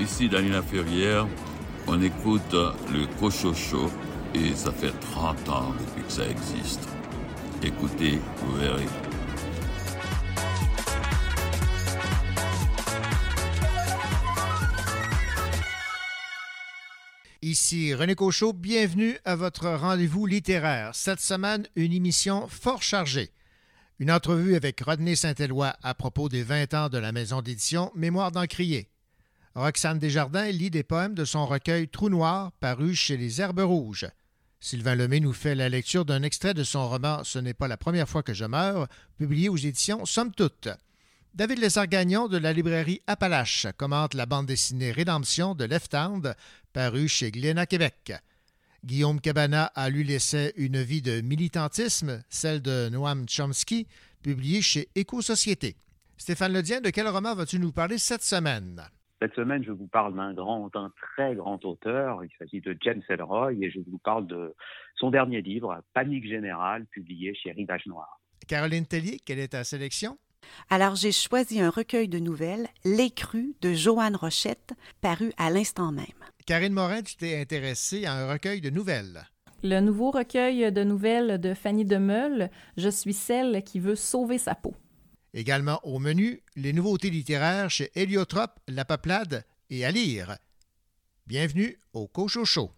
Ici, Danina Ferrière, on écoute le Cochocho et ça fait 30 ans depuis que ça existe. Écoutez, vous verrez. Ici René Cochot, bienvenue à votre rendez-vous littéraire. Cette semaine, une émission fort chargée. Une entrevue avec Rodney Saint-Éloi à propos des 20 ans de la maison d'édition Mémoire d'Encrier. Roxane Desjardins lit des poèmes de son recueil Trou noir, paru chez les Herbes Rouges. Sylvain Lemay nous fait la lecture d'un extrait de son roman Ce n'est pas la première fois que je meurs, publié aux éditions Somme Toute. David Lessard-Gagnon de la librairie Appalache commente la bande dessinée Rédemption de Left Hand, parue chez Glénat Québec. Guillaume Cabana a lu l'essai Une vie de militantisme, celle de Noam Chomsky, publié chez Éco-Société. Stéphane Ledien, de quel roman vas-tu nous parler cette semaine? Cette semaine, je vous parle d'un grand, d'un très grand auteur. Il s'agit de James Ellroy et je vous parle de son dernier livre, Panique générale, publié chez Rivage Noir. Caroline Tellier, quelle est ta sélection? Alors, j'ai choisi un recueil de nouvelles, L'écru de Joanne Rochette, paru à l'instant même. Karine Morin, tu t'es intéressée à un recueil de nouvelles. Le nouveau recueil de nouvelles de Fanny Demeule, Je suis celle qui veut sauver sa peau. Également au menu, les nouveautés littéraires chez Héliotrope, La Peuplade et à lire. Bienvenue au Cochocho.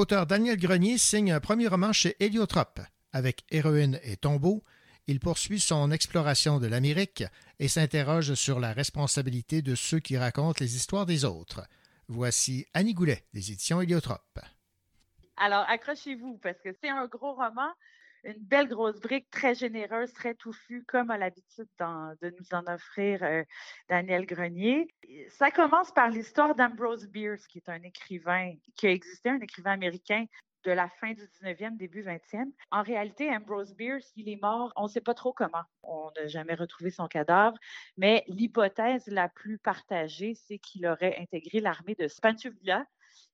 L'auteur Daniel Grenier signe un premier roman chez Héliotrope. Avec Héroïne et Tombeau, il poursuit son exploration de l'Amérique et s'interroge sur la responsabilité de ceux qui racontent les histoires des autres. Voici Annie Goulet des éditions Héliotrope. Alors, accrochez-vous parce que c'est un gros roman, une belle grosse brique très généreuse, très touffue, comme à l'habitude de nous en offrir euh, Daniel Grenier. Ça commence par l'histoire d'Ambrose Bierce, qui est un écrivain qui a existé, un écrivain américain de la fin du 19e, début 20e. En réalité, Ambrose Bierce, il est mort, on ne sait pas trop comment. On n'a jamais retrouvé son cadavre, mais l'hypothèse la plus partagée, c'est qu'il aurait intégré l'armée de Villa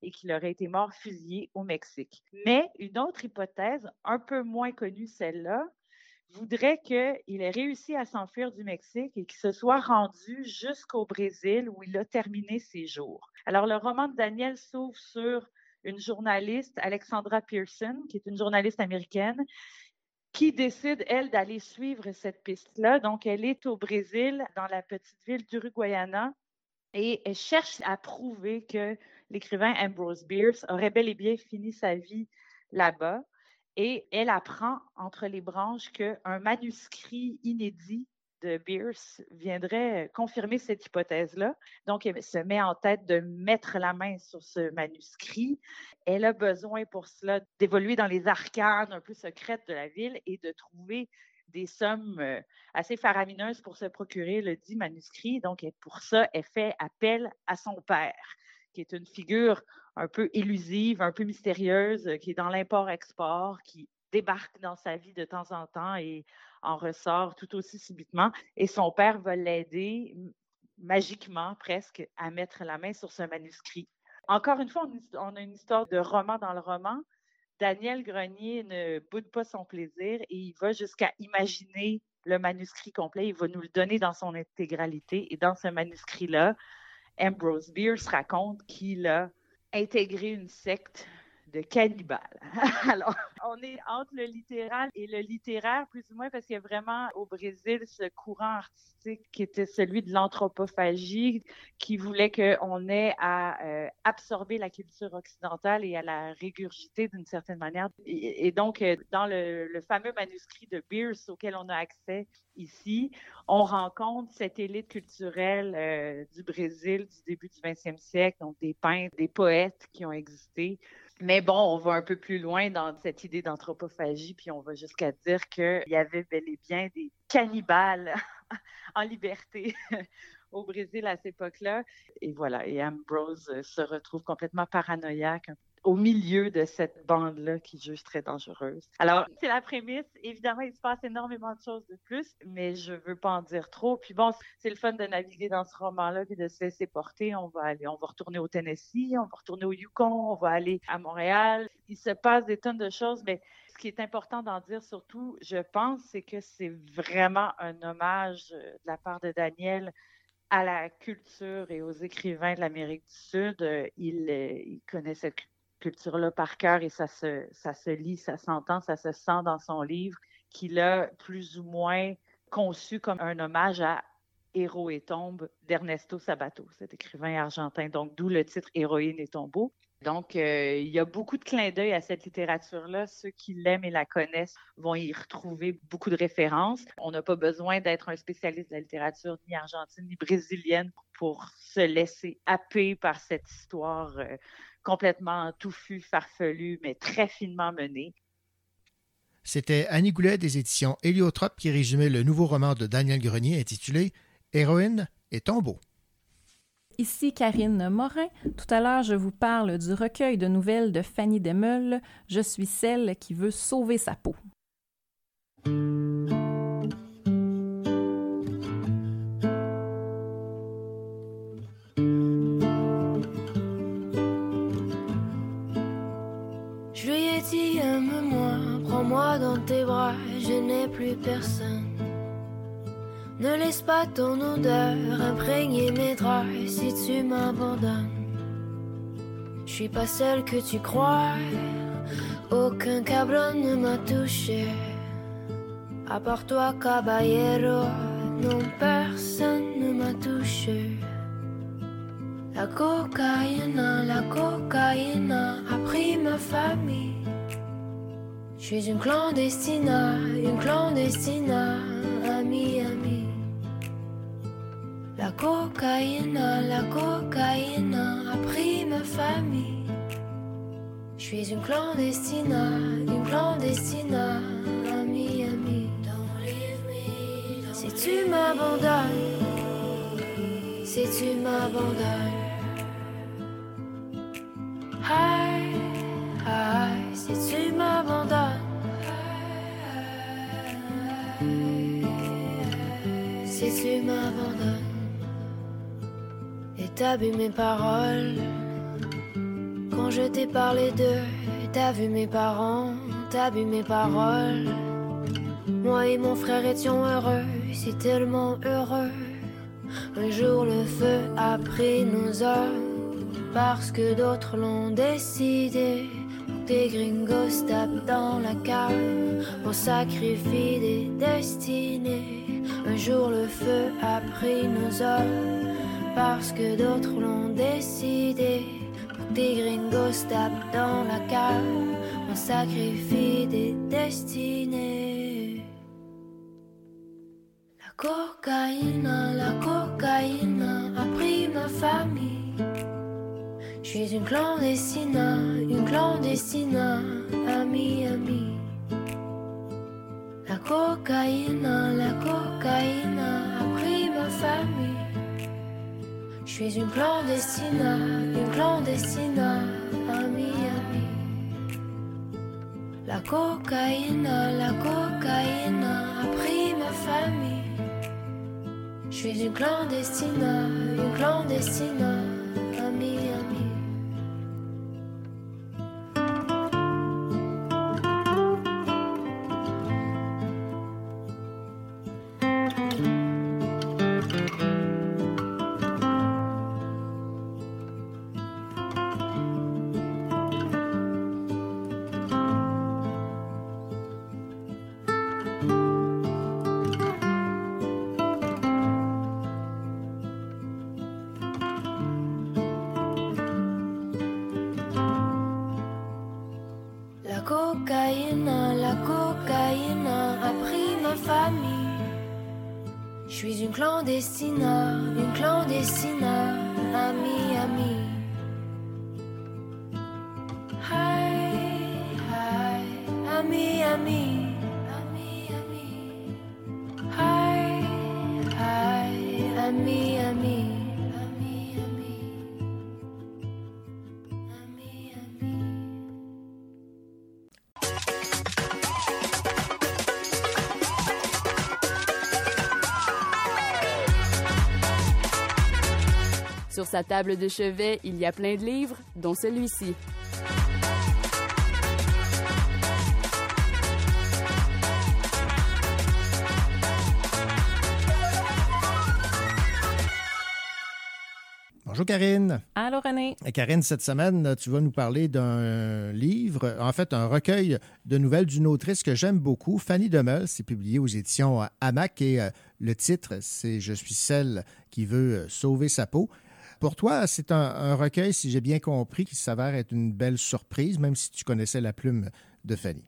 et qu'il aurait été mort fusillé au Mexique. Mais une autre hypothèse, un peu moins connue celle-là, voudrait qu'il ait réussi à s'enfuir du Mexique et qu'il se soit rendu jusqu'au Brésil où il a terminé ses jours. Alors, le roman de Daniel s'ouvre sur une journaliste, Alexandra Pearson, qui est une journaliste américaine, qui décide, elle, d'aller suivre cette piste-là. Donc, elle est au Brésil, dans la petite ville d'Uruguayana, et elle cherche à prouver que l'écrivain Ambrose Bierce aurait bel et bien fini sa vie là-bas. Et elle apprend entre les branches qu'un manuscrit inédit de Bierce viendrait confirmer cette hypothèse-là. Donc, elle se met en tête de mettre la main sur ce manuscrit. Elle a besoin pour cela d'évoluer dans les arcanes un peu secrètes de la ville et de trouver des sommes euh, assez faramineuses pour se procurer le dit manuscrit. Donc, pour ça, elle fait appel à son père, qui est une figure un peu élusive, un peu mystérieuse, qui est dans l'import-export, qui débarque dans sa vie de temps en temps et en ressort tout aussi subitement. Et son père va l'aider magiquement presque à mettre la main sur ce manuscrit. Encore une fois, on a une histoire de roman dans le roman. Daniel Grenier ne boude pas son plaisir et il va jusqu'à imaginer le manuscrit complet. Il va nous le donner dans son intégralité. Et dans ce manuscrit-là, Ambrose Bierce raconte qu'il a intégré une secte de cannibales. Alors, on est entre le littéral et le littéraire, plus ou moins, parce qu'il y a vraiment au Brésil ce courant artistique qui était celui de l'anthropophagie, qui voulait qu'on ait à euh, absorber la culture occidentale et à la régurgiter d'une certaine manière. Et, donc, euh, dans le, fameux manuscrit de Bierce auquel on a accès ici, on rencontre cette élite culturelle euh, du Brésil du début du 20e siècle, donc des peintres, des poètes qui ont existé mais bon, on va un peu plus loin dans cette idée d'anthropophagie, puis on va jusqu'à dire qu'il y avait bel et bien des cannibales en liberté au Brésil à cette époque-là. Et voilà, et Ambrose se retrouve complètement paranoïaque, au milieu de cette bande-là qui juge très dangereuse. Alors, c'est la prémisse. Évidemment, il se passe énormément de choses de plus, mais je veux pas en dire trop. Puis bon, c'est le fun de naviguer dans ce roman-là puis de se laisser porter. On va aller, on va retourner au Tennessee, on va retourner au Yukon, on va aller à Montréal. Il se passe des tonnes de choses, mais ce qui est important d'en dire surtout, je pense, c'est que c'est vraiment un hommage euh, de la part de Daniel à la culture et aux écrivains de l'Amérique du Sud. Euh, il, euh, il connaît cette culture-là par cœur et ça se, ça se lit, ça s'entend, ça se sent dans son livre qu'il a plus ou moins conçu comme un hommage à Héros et tombe d'Ernesto Sabato, cet écrivain argentin. Donc, d'où le titre Héroïne et tombeau. Donc, euh, il y a beaucoup de clins d'œil à cette littérature-là. Ceux qui l'aiment et la connaissent vont y retrouver beaucoup de références. On n'a pas besoin d'être un spécialiste de la littérature ni argentine ni brésilienne pour se laisser happer par cette histoire euh, complètement touffu, farfelu, mais très finement mené. C'était Annie Goulet des éditions Héliotrope qui résumait le nouveau roman de Daniel Grenier intitulé Héroïne et tombeau. Ici Karine Morin. Tout à l'heure, je vous parle du recueil de nouvelles de Fanny Desmeules. Je suis celle qui veut sauver sa peau. Dans tes bras, je n'ai plus personne. Ne laisse pas ton odeur imprégner mes draps si tu m'abandonnes. Je suis pas celle que tu crois, aucun cabron ne m'a touché. À part toi, caballero, non personne ne m'a touché. La cocaïne, la cocaïne a pris ma famille. Je suis une clandestine, une clandestine à Miami. La cocaïne, la cocaïne a pris ma famille. Je suis une clandestine, une clandestine à Miami. Si tu m'abandonnes, si tu m'abandonnes. Si tu m'abandonnes. Si tu m'abandonnes. Et t'as vu mes paroles. Quand je t'ai parlé d'eux, t'as vu mes parents, t'as vu mes paroles. Moi et mon frère étions heureux, si tellement heureux. Un jour le feu a pris nos hommes, parce que d'autres l'ont décidé. Des gringos tapent dans la cave, on sacrifie des destinées. Un jour le feu a pris nos hommes, parce que d'autres l'ont décidé. Des gringos tapent dans la cave, on sacrifie des destinées. La cocaïne, la cocaïne a pris ma famille. Je suis une clandestine, une clandestine à Miami. La cocaïne, la cocaïne a pris ma famille. Je suis une clandestine, une clandestine à Miami. La cocaïne, la cocaïne a pris ma famille. Je suis une clandestine, une clandestine sa table de chevet, il y a plein de livres, dont celui-ci. Bonjour Karine. Allô, René? Et Karine, cette semaine, tu vas nous parler d'un livre, en fait un recueil de nouvelles d'une autrice que j'aime beaucoup, Fanny Demel. C'est publié aux éditions Hamac et euh, le titre, c'est Je suis celle qui veut euh, sauver sa peau. Pour toi, c'est un, recueil, si j'ai bien compris, qui s'avère être une belle surprise, même si tu connaissais la plume de Fanny.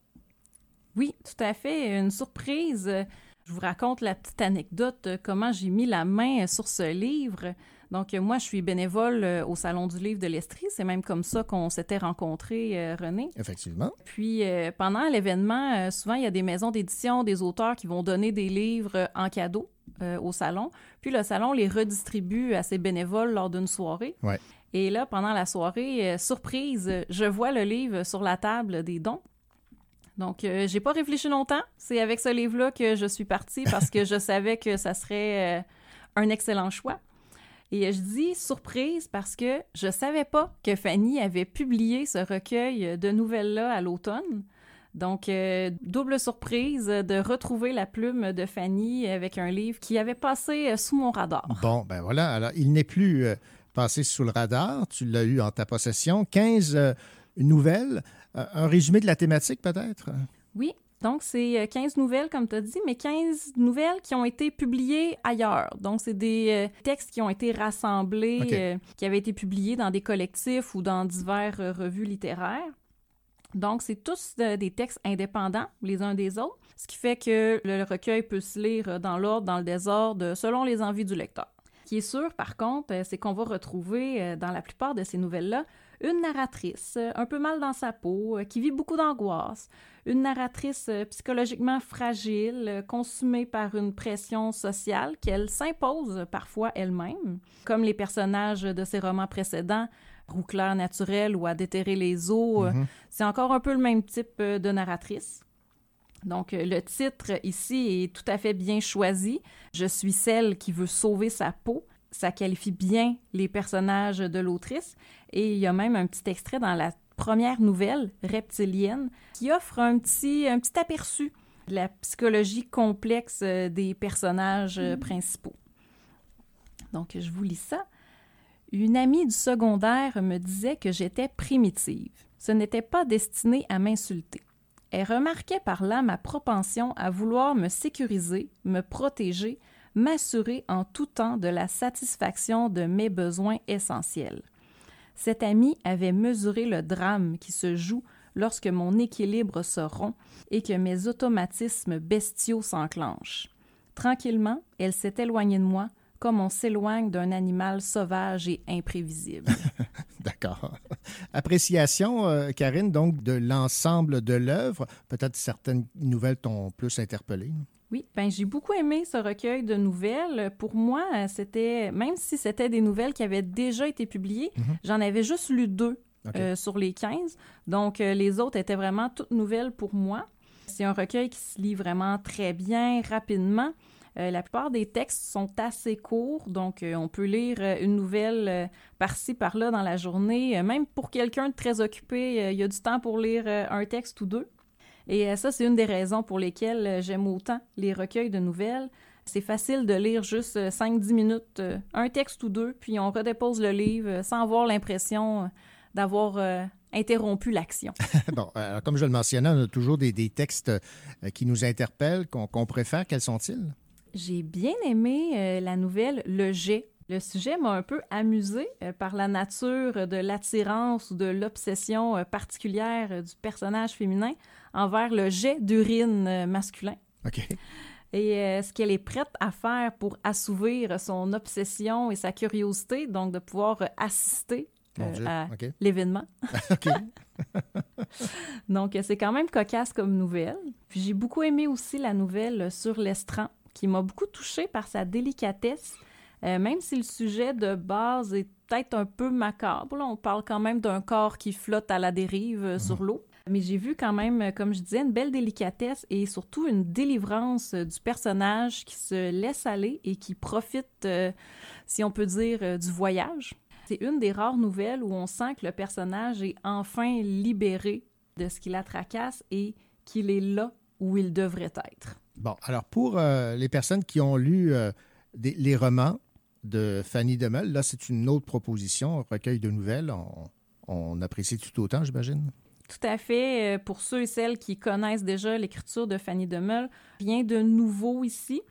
Oui, tout à fait. Une surprise. Je vous raconte la petite anecdote, comment j'ai mis la main sur ce livre. Donc, euh, moi, je suis bénévole euh, au Salon du Livre de l'Estrie. C'est même comme ça qu'on s'était rencontrés, euh, René. Effectivement. Puis, pendant l'événement, souvent, il y a des maisons d'édition, des auteurs qui vont donner des livres en cadeau au salon. Puis, le salon les redistribue à ses bénévoles lors d'une soirée. Ouais. Et là, pendant la soirée, euh, surprise, je vois le livre sur la table des dons. Donc, euh, j'ai pas réfléchi longtemps. C'est avec ce livre-là que je suis partie parce que je savais que ça serait euh, un excellent choix. Et je dis surprise parce que je savais pas que Fanny avait publié ce recueil de nouvelles-là à l'automne. Donc, euh, double surprise de retrouver la plume de Fanny avec un livre qui avait passé euh, sous mon radar. Bon, ben voilà. Alors, il n'est plus euh, passé sous le radar. Tu l'as eu en ta possession. 15 euh, nouvelles. Un résumé de la thématique, peut-être? Oui, Donc, c'est 15 nouvelles, comme tu as dit, mais 15 nouvelles qui ont été publiées ailleurs. Donc, c'est des textes qui ont été rassemblés, qui avaient été publiés dans des collectifs ou dans diverses revues littéraires. Donc, c'est tous des textes indépendants les uns des autres, ce qui fait que le recueil peut se lire dans l'ordre, dans le désordre, selon les envies du lecteur. Ce qui est sûr, par contre, c'est qu'on va retrouver dans la plupart de ces nouvelles-là une narratrice un peu mal dans sa peau, qui vit beaucoup d'angoisse, une narratrice psychologiquement fragile, consumée par une pression sociale qu'elle s'impose parfois elle-même, comme les personnages de ses romans précédents, Rouclair naturel ou à déterrer les eaux. Mhm. C'est encore un peu le même type de narratrice. Donc, le titre ici est tout à fait bien choisi. Je suis celle qui veut sauver sa peau. Ça qualifie bien les personnages de l'autrice. Et il y a même un petit extrait dans la première nouvelle, Reptilienne, qui offre un petit, un petit aperçu de la psychologie complexe des personnages mhm. principaux. Donc, je vous lis ça. Une amie du secondaire me disait que j'étais primitive. Ce n'était pas destiné à m'insulter. Elle remarquait par là ma propension à vouloir me sécuriser, me protéger, m'assurer en tout temps de la satisfaction de mes besoins essentiels. Cette amie avait mesuré le drame qui se joue lorsque mon équilibre se rompt et que mes automatismes bestiaux s'enclenchent. Tranquillement, elle s'est éloignée de moi, comme on s'éloigne d'un animal sauvage et imprévisible. D'accord. Appréciation, euh, Karine, donc de l'ensemble de l'œuvre. Peut-être certaines nouvelles t'ont plus interpellé. Oui, ben j'ai beaucoup aimé ce recueil de nouvelles. Pour moi, c'était, même si c'était des nouvelles qui avaient déjà été publiées, mhm. j'en avais juste lu deux euh, sur les 15. Donc, euh, les autres étaient vraiment toutes nouvelles pour moi. C'est un recueil qui se lit vraiment très bien, rapidement. Euh, la plupart des textes sont assez courts, donc euh, on peut lire euh, une nouvelle par-ci, par-là dans la journée. même pour quelqu'un de très occupé, il y a du temps pour lire un texte ou deux. Et ça, c'est une des raisons pour lesquelles j'aime autant les recueils de nouvelles. C'est facile de lire juste 5-10 minutes, un texte ou deux, puis on redépose le livre sans avoir l'impression d'avoir interrompu l'action. bon, comme je le mentionnais, on a toujours des, textes qui nous interpellent, qu'on préfère. Quels sont-ils? J'ai bien aimé euh, la nouvelle Le jet. Le sujet m'a un peu amusé euh, par la nature de l'attirance ou de l'obsession euh, particulière du personnage féminin envers le jet d'urine masculin. OK. Et ce qu'elle est prête à faire pour assouvir son obsession et sa curiosité, donc de pouvoir assister à l'événement? OK. donc, c'est quand même cocasse comme nouvelle. Puis j'ai beaucoup aimé aussi la nouvelle sur l'estran qui m'a beaucoup touchée par sa délicatesse, euh, même si le sujet de base est peut-être un peu macabre. on parle quand même d'un corps qui flotte à la dérive euh, sur mhm. l'eau. Mais j'ai vu quand même, euh, comme je disais, une belle délicatesse et surtout une délivrance du personnage qui se laisse aller et qui profite, si on peut dire, du voyage. C'est une des rares nouvelles où on sent que le personnage est enfin libéré de ce qui la tracasse et qu'il est là où il devrait être. Bon, alors pour euh, les personnes qui ont lu euh, les romans de Fanny Demel, là, c'est une autre proposition, un recueil de nouvelles. On, apprécie tout autant, j'imagine? Tout à fait. Euh, pour ceux et celles qui connaissent déjà l'écriture de Fanny Demel, rien de nouveau ici.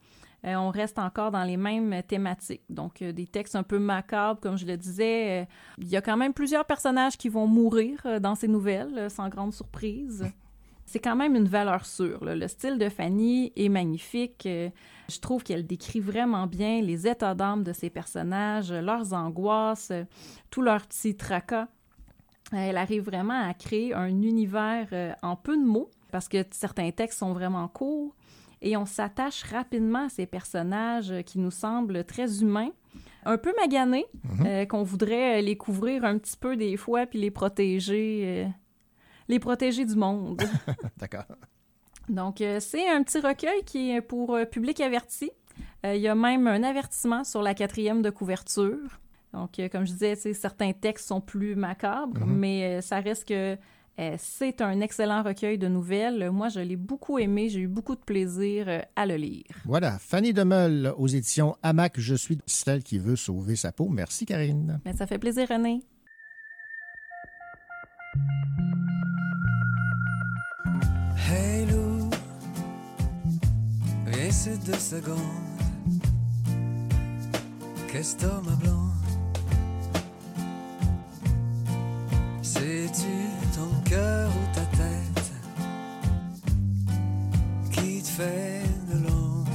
on reste encore dans les mêmes thématiques. Donc, des textes un peu macabres, comme je le disais. il y a quand même plusieurs personnages qui vont mourir dans ces nouvelles, sans grande surprise c'est quand même une valeur sûre. Le style de Fanny est magnifique. Euh, je trouve qu'elle décrit vraiment bien les états d'âme de ses personnages, leurs angoisses, tous leurs petits tracas. Elle arrive vraiment à créer un univers euh, en peu de mots, parce que certains textes sont vraiment courts, et on s'attache rapidement à ces personnages qui nous semblent très humains, un peu maganés, mhm. euh, qu'on voudrait les couvrir un petit peu des fois, puis les protéger les protéger du monde. D'accord. Donc, euh, c'est un petit recueil qui est pour euh, public averti. Euh, il y a même un avertissement sur la quatrième de couverture. Donc, comme je disais, certains textes sont plus macabres, mhm. mais ça reste que c'est un excellent recueil de nouvelles. Moi, je l'ai beaucoup aimé. J'ai eu beaucoup de plaisir à le lire. Voilà, Fanny Demeul aux éditions Hamac. Je suis celle qui veut sauver sa peau. Merci, Karine. Mais ben, ça fait plaisir, René. Hey Lou, ces deux secondes. Qu'est-ce ma blanc? C'est-tu ton cœur ou ta tête qui te fait de l'ombre?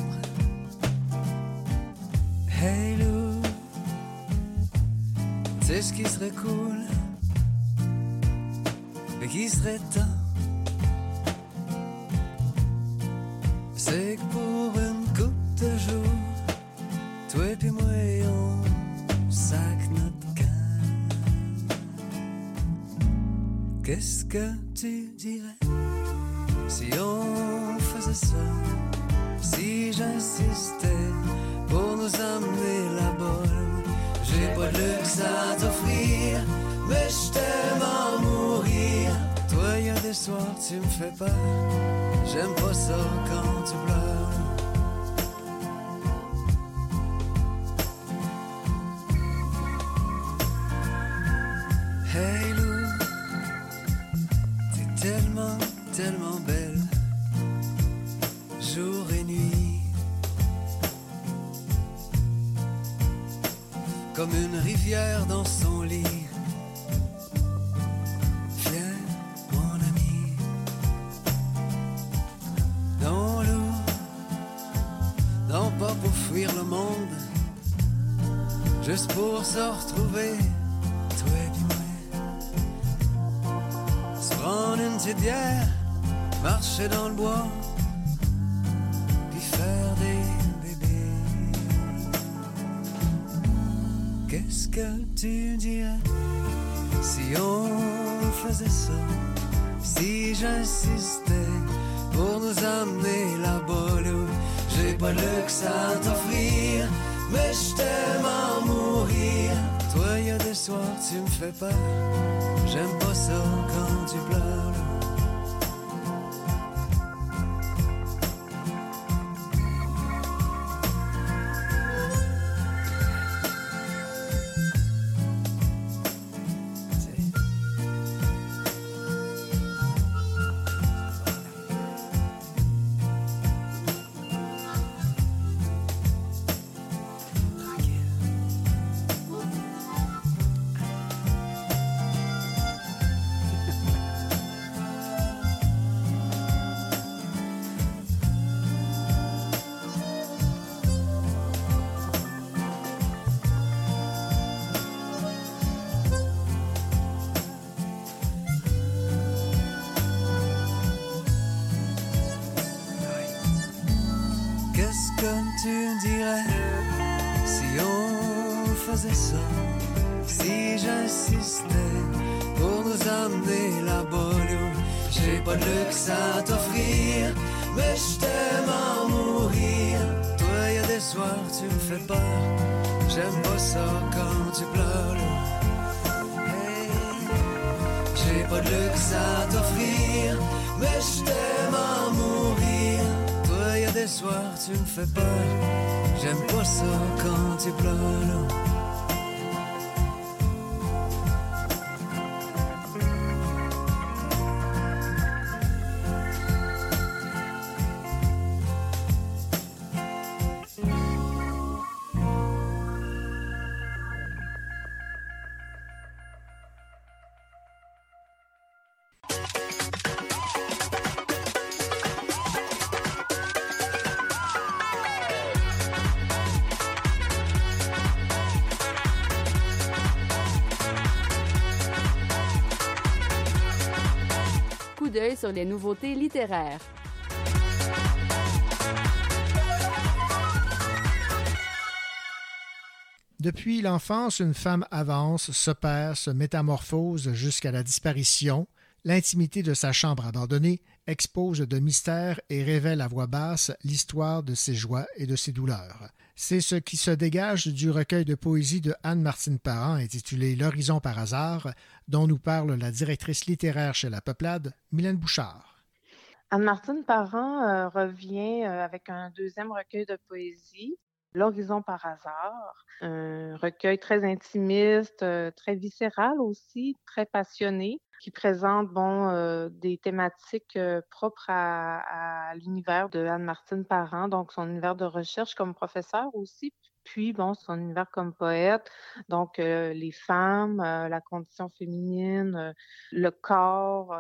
Hey Lou, c'est ce qui serait cool et qui serait temps? C'est que pour Qu'est-ce que tu dirais si on faisait ça? Si j'insistais pour nous amener la bonne, j'ai pas de luxe à t'offrir, mais je t'aime mourir. Toi, y des soirs, tu me fais peur. J'aime pas ça quand tu pleures. Juste pour se retrouver, toi et. Se prendre une petite bière, marcher dans le bois, puis faire des bébés. Qu'est-ce que tu dirais si on faisait ça? Si j'insistais pour nous amener là-bas, j'ai pas de luxe à t'offrir, mais je t'aime en mourir. Toi, y a des soirs, tu me fais peur, j'aime pas ça quand tu pleures. Les nouveautés littéraires. Depuis l'enfance, une femme avance, se perd, se métamorphose jusqu'à la disparition. L'intimité de sa chambre abandonnée expose de mystères et révèle à voix basse l'histoire de ses joies et de ses douleurs. C'est ce qui se dégage du recueil de poésie de Anne-Martine Parent intitulé L'horizon par hasard, dont nous parle la directrice littéraire chez La Peuplade, Mylène Bouchard. Anne-Martine Parent euh, revient euh, avec un deuxième recueil de poésie L'horizon par hasard, un recueil très intimiste, euh, très viscéral aussi, très passionné, qui présente bon, euh, des thématiques euh, propres à, l'univers de Anne-Martine Parent, donc son univers de recherche comme professeur aussi, puis, bon, son univers comme poète, donc euh, les femmes, la condition féminine, le corps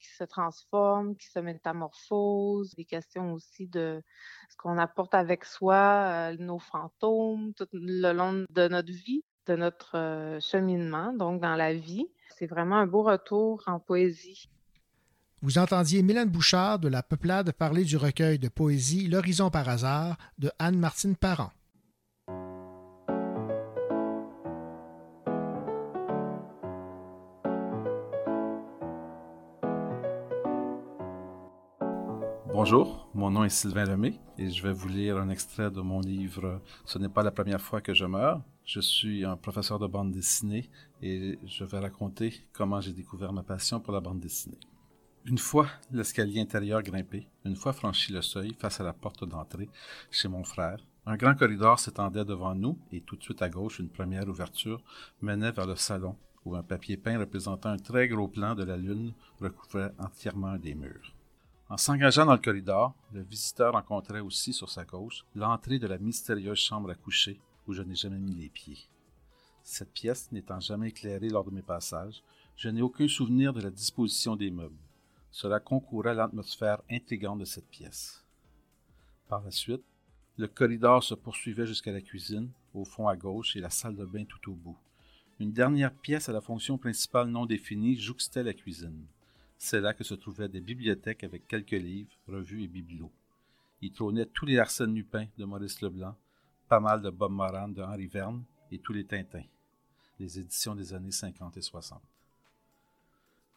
qui se transforme, qui se métamorphose, des questions aussi de ce qu'on apporte avec soi, nos fantômes, tout le long de notre vie, de notre cheminement, donc dans la vie. C'est vraiment un beau retour en poésie. Vous entendiez Mylène Bouchard de La Peuplade parler du recueil de poésie L'horizon par hasard de Anne-Martine Parent. Bonjour, mon nom est Sylvain Lemay et je vais vous lire un extrait de mon livre Ce n'est pas la première fois que je meurs. Je suis un professeur de bande dessinée et je vais raconter comment j'ai découvert ma passion pour la bande dessinée. Une fois l'escalier intérieur grimpé, une fois franchi le seuil face à la porte d'entrée chez mon frère, un grand corridor s'étendait devant nous et tout de suite à gauche, une première ouverture menait vers le salon où un papier peint représentant un très gros plan de la Lune recouvrait entièrement des murs. En s'engageant dans le corridor, le visiteur rencontrait aussi sur sa gauche l'entrée de la mystérieuse chambre à coucher où je n'ai jamais mis les pieds. Cette pièce n'étant jamais éclairée lors de mes passages, je n'ai aucun souvenir de la disposition des meubles. Cela concourait à l'atmosphère intrigante de cette pièce. Par la suite, le corridor se poursuivait jusqu'à la cuisine, au fond à gauche, et la salle de bain tout au bout. Une dernière pièce à la fonction principale non définie jouxtait la cuisine. C'est là que se trouvaient des bibliothèques avec quelques livres, revues et bibelots. Y trônaient tous les Arsène Lupin de Maurice Leblanc, pas mal de Bob Moran de Henri Verne et tous les Tintins, les éditions des années 50 et 60.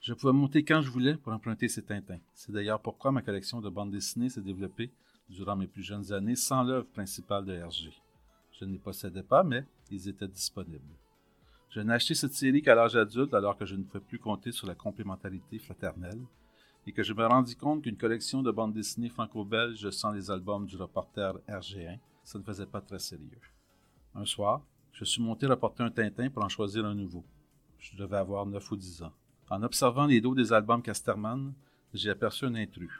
Je pouvais monter quand je voulais pour emprunter ces Tintins. C'est d'ailleurs pourquoi ma collection de bandes dessinées s'est développée durant mes plus jeunes années sans l'œuvre principale de Hergé. Je ne les possédais pas, mais ils étaient disponibles. Je n'ai acheté cette série qu'à l'âge adulte alors que je ne pouvais plus compter sur la complémentarité fraternelle et que je me rendis compte qu'une collection de bandes dessinées franco-belges sans les albums du reporter RG1, ça ne faisait pas très sérieux. Un soir, je suis monté reporter un Tintin pour en choisir un nouveau. Je devais avoir 9 ou 10 ans. En observant les dos des albums Casterman, j'ai aperçu un intrus.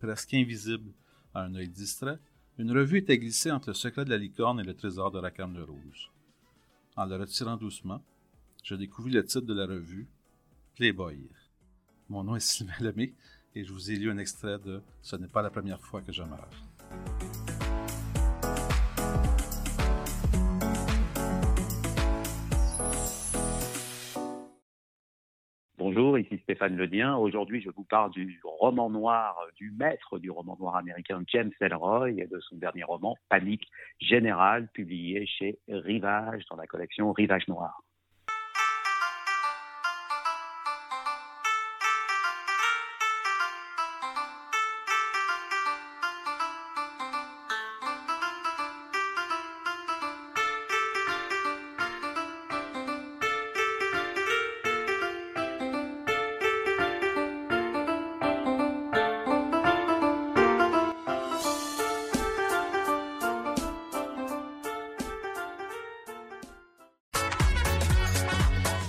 Presque invisible à un œil distrait, une revue était glissée entre le secret de la licorne et le trésor de la le Rouge. En le retirant doucement, je découvris le titre de la revue, Playboy. Mon nom est Sylvain Lemay et je vous ai lu un extrait de Ce n'est pas la première fois que je meurs. Ici Stéphane Ledien. Aujourd'hui, je vous parle du roman noir, du maître du roman noir américain James Ellroy et de son dernier roman Panique générale, publié chez Rivage dans la collection Rivage Noir.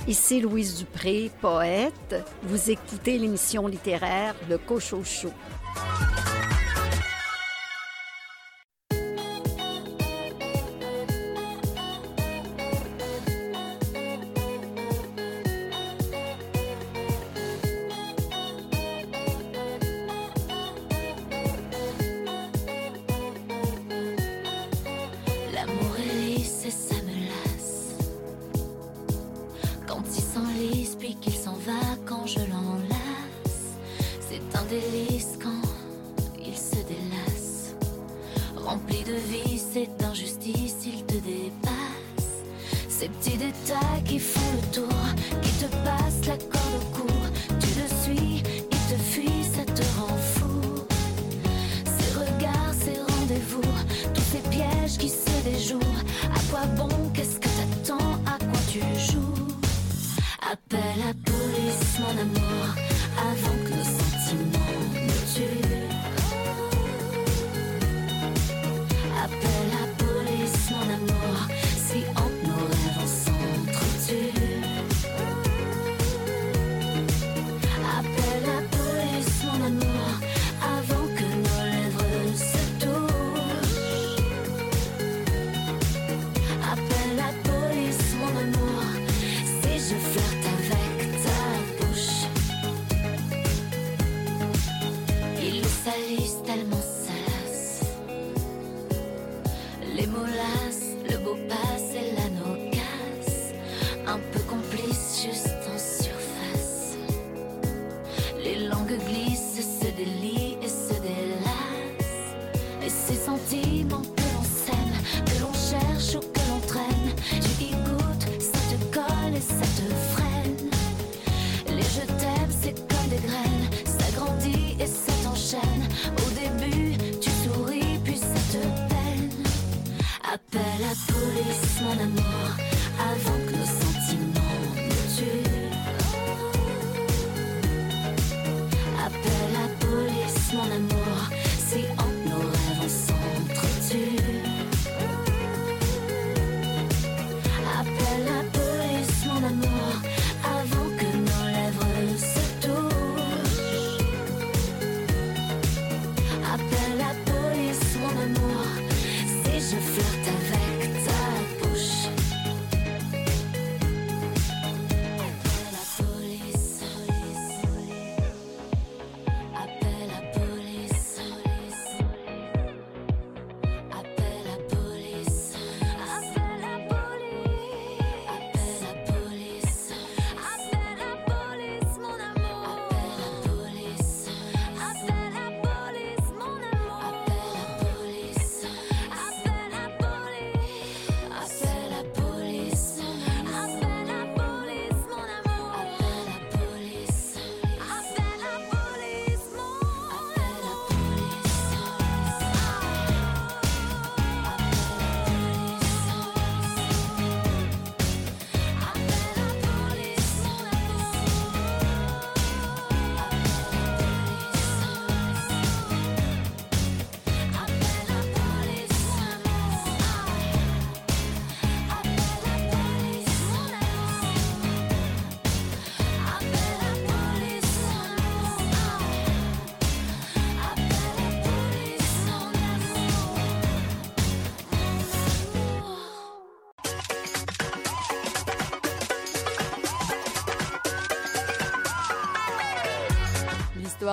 Ici Louise Dupré, poète. Vous écoutez l'émission littéraire Le Cochocho. L'amour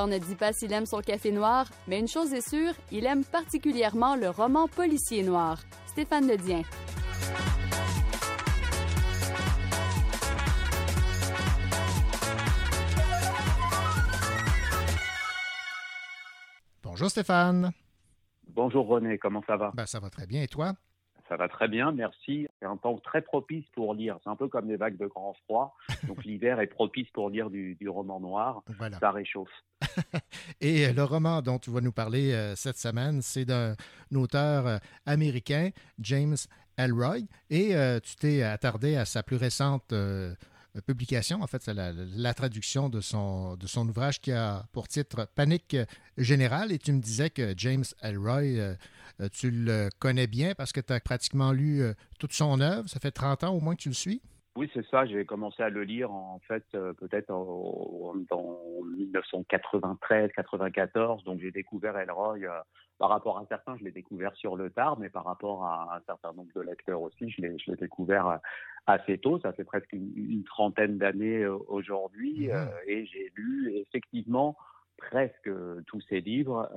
l'histoire ne dit pas s'il aime son café noir, mais une chose est sûre, il aime particulièrement le roman policier noir. Stéphane Ledien. Bonjour Stéphane. Bonjour René, comment ça va? Ben, Ça va très bien et toi? Ça va très bien, merci. C'est un temps très propice pour lire. C'est un peu comme les vagues de grand froid. Donc l'hiver est propice pour lire du, roman noir. Ça réchauffe. Et euh, le roman dont tu vas nous parler euh, cette semaine, c'est d'un auteur euh, américain, James Elroy. Et tu t'es attardé à sa plus récente publication. En fait, c'est la, traduction de son, de son ouvrage qui a pour titre Panique générale. Et tu me disais que James Elroy tu le connais bien parce que tu as pratiquement lu euh, toute son œuvre. Ça fait 30 ans au moins que tu le suis. Oui, c'est ça. J'ai commencé à le lire en fait euh, peut-être en, 1993-94. Donc j'ai découvert Elroy. par rapport à certains, je l'ai découvert sur le tard, mais par rapport à un certain nombre de lecteurs aussi, je l'ai découvert assez tôt. Ça fait presque une, trentaine d'années aujourd'hui, mmh. et j'ai lu effectivement presque tous ses livres.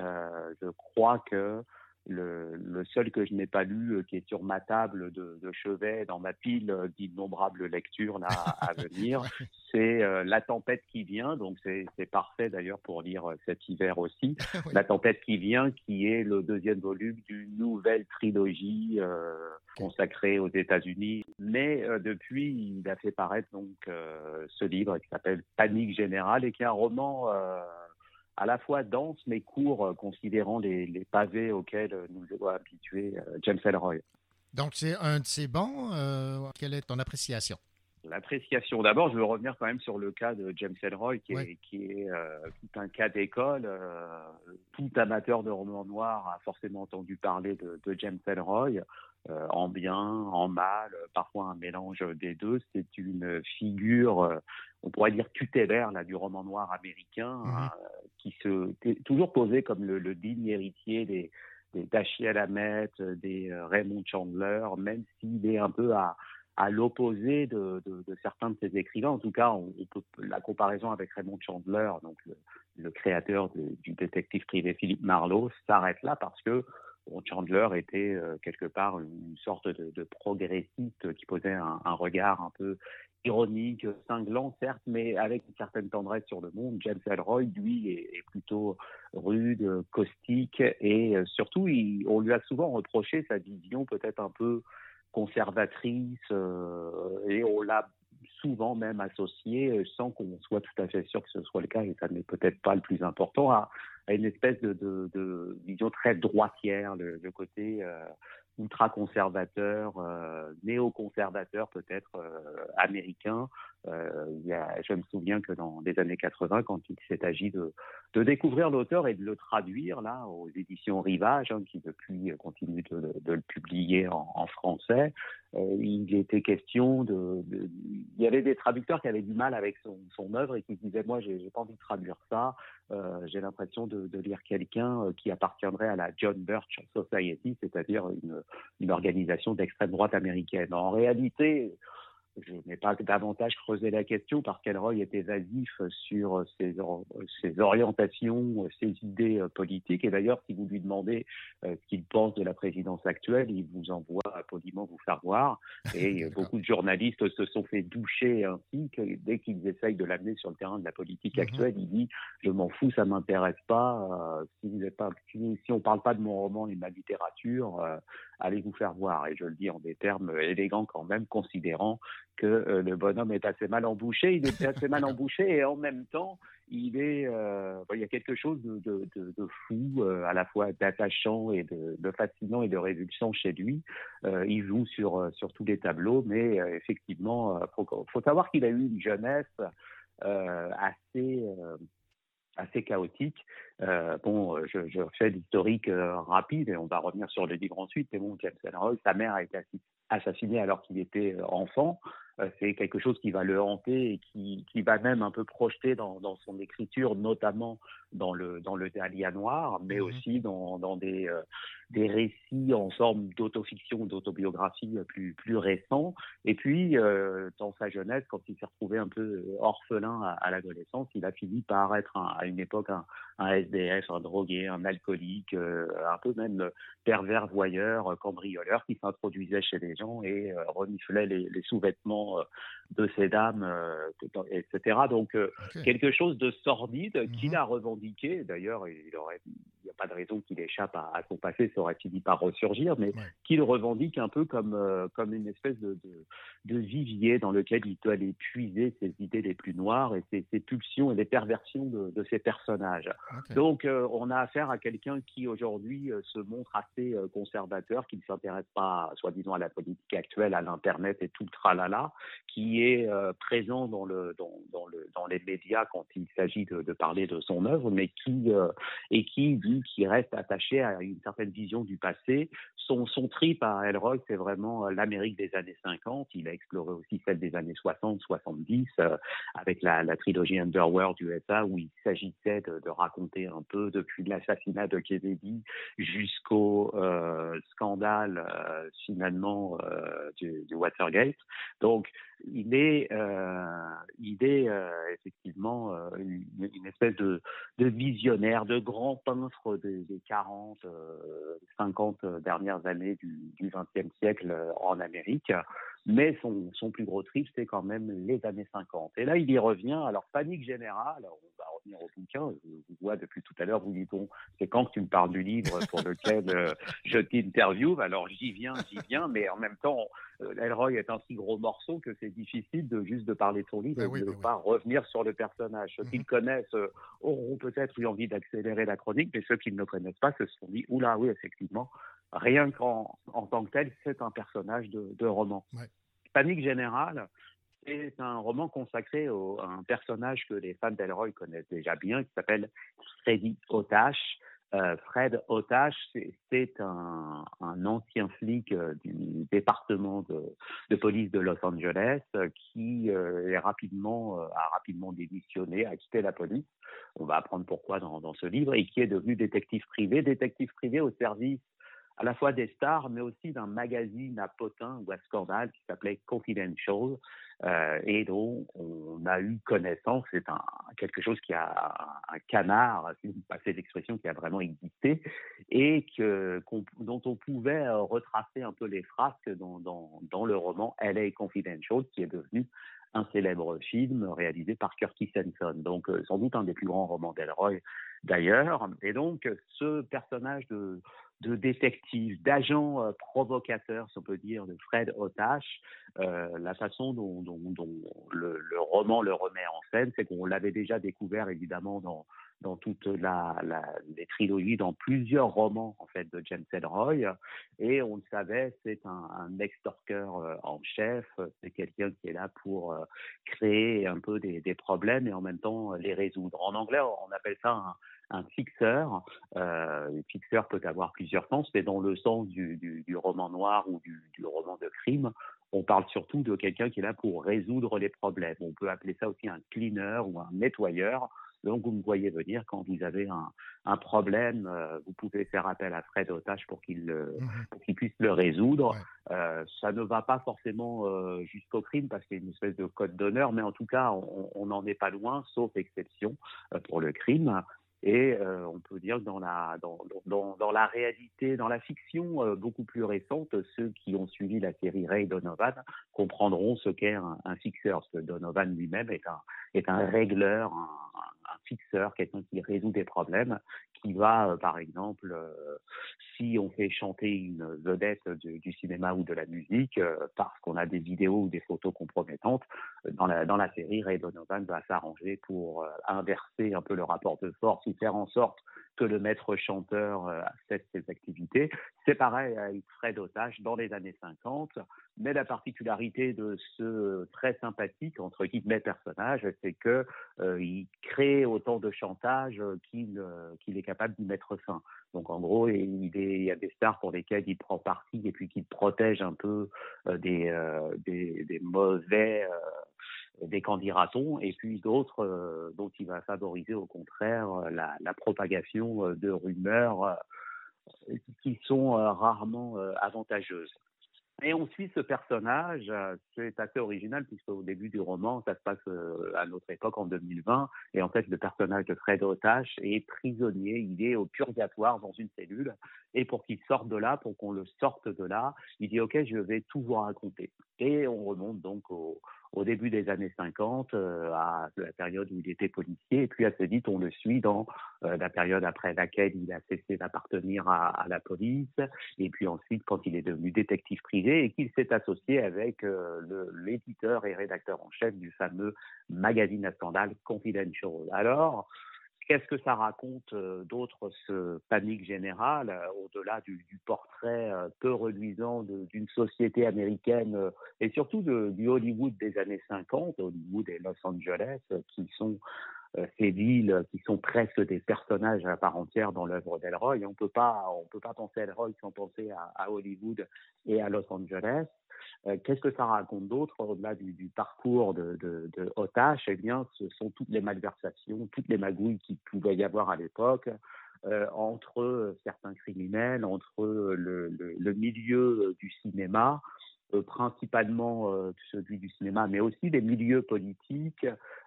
je crois que le, seul que je n'ai pas lu, euh, qui est sur ma table de, chevet, dans ma pile euh, d'innombrables lectures là, à venir, c'est euh, La tempête qui vient. Donc c'est parfait d'ailleurs pour lire cet hiver aussi. La tempête qui vient, qui est le deuxième volume d'une nouvelle trilogie consacrée aux États-Unis. Mais depuis, il a fait paraître donc ce livre qui s'appelle Panique générale et qui est un roman à la fois dense mais court, euh, considérant les, pavés auxquels euh, nous doit habituer euh, James Elroy. Donc, c'est un de ces bons. quelle est ton appréciation? L'appréciation. D'abord, je veux revenir quand même sur le cas de James Elroy, qui est, qui est tout un cas d'école. tout amateur de romans noirs a forcément entendu parler de, de James Elroy. En bien, en mal, parfois un mélange des deux. C'est une figure, on pourrait dire tutélaire là, du roman noir américain, mhm. hein, qui se toujours posé comme le, digne héritier des, des Dashiell Hammett, des euh, Raymond Chandler, même s'il est un peu à, à l'opposé de, de, certains de ses écrivains. En tout cas, on, peut, la comparaison avec Raymond Chandler, donc le, le créateur du détective privé Philippe Marlowe, s'arrête là parce que Chandler était euh, quelque part une sorte de, progressiste qui posait un, regard un peu ironique, cinglant certes, mais avec une certaine tendresse sur le monde. James Elroy, lui, est, plutôt rude, caustique, et euh, surtout, on lui a souvent reproché sa vision peut-être un peu conservatrice, euh, et on l'a souvent même associé, sans qu'on soit tout à fait sûr que ce soit le cas, et ça n'est peut-être pas le plus important, à, une espèce de, vision très droitière, le, côté euh, ultra-conservateur, euh, néo-conservateur peut-être euh, américain. Euh, je me souviens que dans les années 80, quand il s'est agi de, découvrir l'auteur et de le traduire là aux éditions Rivage, hein, qui depuis continuent de, de le publier en, français, euh, il était question de, Il y avait des traducteurs qui avaient du mal avec son, œuvre et qui disaient Moi, j'ai pas envie de traduire ça. Euh, j'ai l'impression de, lire quelqu'un qui appartiendrait à la John Birch Society, c'est-à-dire une organisation d'extrême droite américaine. En réalité, je n'ai pas davantage creusé la question parce qu'Elroy est évasif sur ses, ses, orientations, ses idées euh, politiques. Et d'ailleurs, si vous lui demandez euh, ce qu'il pense de la présidence actuelle, il vous envoie poliment vous faire voir. Et beaucoup de journalistes se sont fait doucher ainsi que dès qu'ils essayent de l'amener sur le terrain de la politique mhm. actuelle, il dit Je m'en fous, ça m'intéresse pas. Euh, si, vous pas si, si, on parle pas de mon roman et de ma littérature, allez vous faire voir. Et je le dis en des termes élégants quand même, considérant que euh, le bonhomme est assez mal embouché. Il est assez mal embouché et en même temps, il euh, y a quelque chose de, fou, euh, à la fois d'attachant et de, fascinant et de révulsion chez lui. il joue sur sur tous les tableaux, mais effectivement, faut, faut savoir qu'il a eu une jeunesse assez assez chaotique. Bon, je, fais l'historique rapide et on va revenir sur le livre ensuite. Mais bon, James Ellroy, sa mère a été assassiné alors qu'il était enfant, c'est quelque chose qui va le hanter et qui, qui va même un peu projeter dans, dans son écriture, notamment dans le dans le Dahlia noir, mais aussi dans, dans des des récits en forme d'autofiction, d'autobiographie plus plus récents. Et puis dans sa jeunesse, quand il s'est retrouvé un peu orphelin à, l'adolescence, il a fini par être à une époque un, un, SDF, un drogué, un alcoolique, un peu même pervers voyeur, cambrioleur qui s'introduisait chez les gens et reniflait les, les sous-vêtements de ces dames, etc. Donc quelque chose de sordide qu'il a revendiqué. D'ailleurs, il aurait, n'y a pas de raison qu'il échappe à, son passé, ça aurait fini par ressurgir, mais qu'il revendique un peu comme comme une espèce de, de, vivier dans lequel il doit aller puiser ses idées les plus noires et ses, ses pulsions et les perversions de, de ses personnages. Donc, on a affaire à quelqu'un qui aujourd'hui se montre assez conservateur, qui ne s'intéresse pas, soi-disant, à la politique actuelle, à l'internet et tout le tralala, qui est présent dans le dans, dans le dans les médias quand il s'agit de, de, parler de son œuvre, mais qui et qui qu'il reste attaché à une certaine vision du passé. Son, son trip à Elroy, c'est vraiment l'Amérique des années 50. Il a exploré aussi celle des années 60, 70, avec la, trilogie Underworld USA, où il s'agissait de, raconter un peu depuis l'assassinat de Kennedy jusqu'au euh, scandale euh, finalement euh, du, du, Watergate. Donc, il est, il est effectivement une, une, espèce de, de visionnaire, de grand peintre des, des 40, 50 dernières années du, du 20e siècle en Amérique. Mais son, son plus gros trip, c'est quand même les années 50. Et là, il y revient. Alors, panique générale, on va revenir au bouquin. Je vous vois depuis tout à l'heure, vous dites c'est quand que tu me parles du livre pour lequel euh, je t'interviewe? Alors, j'y viens, j'y viens, mais en même temps, euh, Elroy est un si gros morceau que c'est difficile de juste de parler de son livre et de ne pas revenir sur le personnage. Ceux qui le connaissent euh, auront peut-être eu envie d'accélérer la chronique, mais ceux qui ne le connaissent pas se sont dit, oula, oui, effectivement, rien qu'en en tant que tel, c'est un personnage de, de roman. Ouais. Panique générale, c'est un roman consacré au, à un personnage que les fans d'Elroy connaissent déjà bien, qui s'appelle Freddy Otash. Euh, Fred Otash, c'est un, un, ancien flic euh, du département de, de, police de Los Angeles euh, qui est rapidement, a rapidement démissionné, a quitté la police. On va apprendre pourquoi dans, dans ce livre et qui est devenu détective privé, détective privé au service à la fois des stars, mais aussi d'un magazine à potin ou à scandale qui s'appelait Confidential, euh, et dont on a eu connaissance. C'est un, quelque chose qui a un canard, si vous passez l'expression, qui a vraiment existé, et que, dont on pouvait retracer un peu les frasques dans, dans, dans le roman LA Confidential, qui est devenu un célèbre film réalisé par Curtis Hanson. Donc, euh, sans doute un des plus grands romans d'Elroy d'ailleurs. Et donc, ce personnage de, de détective, d'agent euh, provocateur, si on peut dire, de Fred Otash, euh, la façon dont, dont, dont le, le, roman le remet en scène, c'est qu'on l'avait déjà découvert évidemment dans, dans toute la, les trilogies, dans plusieurs romans en fait de James Ellroy, et on le savait, c'est un, extorqueur euh, en chef, c'est quelqu'un qui est là pour euh, créer un peu des, des, problèmes et en même temps les résoudre. En anglais, on appelle ça un un fixeur. Euh, le fixeur peut avoir plusieurs sens, mais dans le sens du, du, du roman noir ou du, du, roman de crime, on parle surtout de quelqu'un qui est là pour résoudre les problèmes. On peut appeler ça aussi un cleaner ou un nettoyeur. Donc, vous me voyez venir quand vous avez un, un problème, euh, vous pouvez faire appel à Fred Otage pour qu'il mmh. pour qu'il puisse le résoudre. Ouais. Euh, ça ne va pas forcément euh, jusqu'au crime parce qu'il y a une espèce de code d'honneur, mais en tout cas, on n'en est pas loin, sauf exception pour le crime. Et euh, on peut dire que dans la, dans, dans, la réalité, dans la fiction euh, beaucoup plus récente, ceux qui ont suivi la série Ray Donovan comprendront ce qu'est un, fixeur, parce que Donovan lui-même est un, est un régleur, un, fixeur, quelqu'un qui résout des problèmes, qui va, euh, par exemple, si on fait chanter une vedette du, du cinéma ou de la musique, parce qu'on a des vidéos ou des photos compromettantes, dans la, dans la série, Ray Donovan va s'arranger pour inverser un peu le rapport de force faire en sorte que le maître chanteur euh, cesse ses activités. C'est pareil avec Fred Otage dans les années 50, mais la particularité de ce très sympathique, entre guillemets, personnage, c'est que euh, il crée autant de chantage qu'il euh, qu'il est capable d'y mettre fin. Donc en gros, il, y a des stars pour lesquelles il prend parti et puis qu'il protège un peu euh, des, des, des, mauvais des candidatons, et puis d'autres dont il va favoriser au contraire la propagation de rumeurs qui sont rarement avantageuses. Et on suit ce personnage, euh, c'est assez original puisque au début du roman, ça se passe euh, à notre époque en 2020, et en fait le personnage de Fred Otache est prisonnier, il est au purgatoire dans une cellule, et pour qu'il sorte de là, pour qu'on le sorte de là, il dit ok, je vais tout vous raconter. Et on remonte donc au, au début des années 50, euh, à la période où il était policier, et puis assez vite on le suit dans euh, la période après laquelle il a cessé d'appartenir à, la police, et puis ensuite quand il est devenu détective privé et qu'il s'est associé avec euh, l'éditeur et rédacteur en chef du fameux magazine à scandale Confidential. Alors, Qu'est-ce que ça raconte euh, d'autre, ce panique générale, euh, au-delà du, portrait euh, peu reluisant d'une société américaine et surtout du Hollywood des années 50, Hollywood et Los Angeles, qui sont ces villes qui sont presque des personnages à part entière dans l'œuvre d'Elroy. On peut pas, on peut pas penser à Elroy sans penser à, Hollywood et à Los Angeles. Euh, qu'est-ce que ça raconte d'autre au-delà du, parcours de, de, Eh bien, ce sont toutes les malversations, toutes les magouilles qui pouvaient y avoir à l'époque. Euh, entre certains criminels, entre le, milieu du cinéma, euh, principalement euh, celui du cinéma, mais aussi des milieux politiques,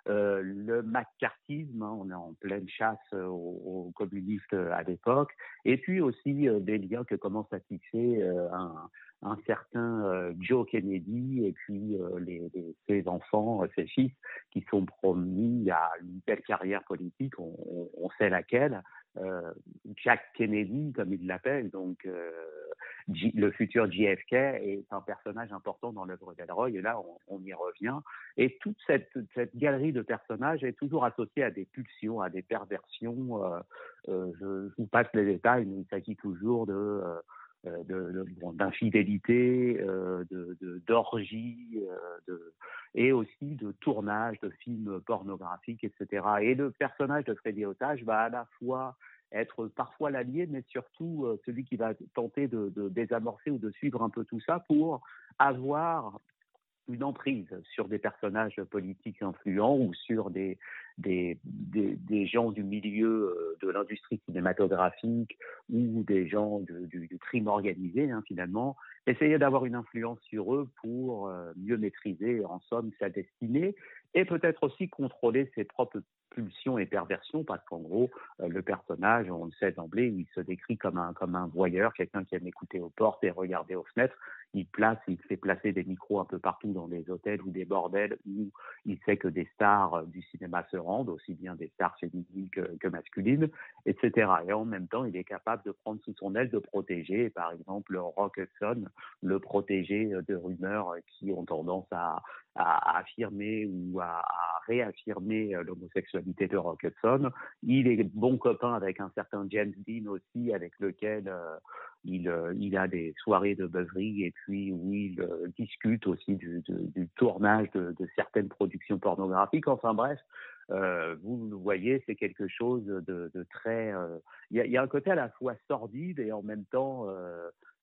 euh, le macartisme, hein, on est en pleine chasse aux, communistes à l'époque, et puis aussi des liens que commence à tisser un, certain Joe Kennedy et puis ses enfants, ses fils, qui sont promis à une belle carrière politique, on sait laquelle, euh, Jack Kennedy, comme il l'appelle, donc euh, le futur JFK, est un personnage important dans l'œuvre d'Elroy, et là, on, y revient. Et toute cette, galerie de personnages est toujours associée à des pulsions, à des perversions. Euh, je, vous passe les détails, mais il s'agit toujours de d'infidélité, euh, de, de, d'orgie, euh, et aussi de tournage de films pornographiques, etc. Et le personnage de Freddy Otage va à la fois être parfois l'allié, mais surtout euh, celui qui va tenter de, de, désamorcer ou de suivre un peu tout ça pour avoir une emprise sur des personnages politiques influents ou sur des, des, des, gens du milieu euh, de l'industrie cinématographique ou des gens du, du crime organisé, hein, finalement, essayer d'avoir une influence sur eux pour euh, mieux maîtriser, en somme, sa destinée et peut-être aussi contrôler ses propres pulsions et perversions, parce qu'en gros, euh, le personnage, on le sait d'emblée, il se décrit comme un, comme un voyeur, quelqu'un qui aime écouter aux portes et regarder aux fenêtres. Il place, il fait placer des micros un peu partout dans des hôtels ou des bordels où il sait que des stars euh, du cinéma se rendent, aussi bien des stars féminines que, que masculines, etc. Et en même temps, il est capable de prendre sous son aile de protéger, par exemple, Rock Hudson, le protéger de rumeurs qui ont tendance à, à, affirmer ou à, réaffirmer euh, l'homosexualité de Rock Hudson. Il est bon copain avec un certain James Dean aussi, avec lequel euh, il, euh, il a des soirées de buzzerie et puis où il discute aussi du, du, du tournage de, de, certaines productions pornographiques. Enfin bref, euh, vous le voyez, c'est quelque chose de, très... Il y, a, un côté à la fois sordide et en même temps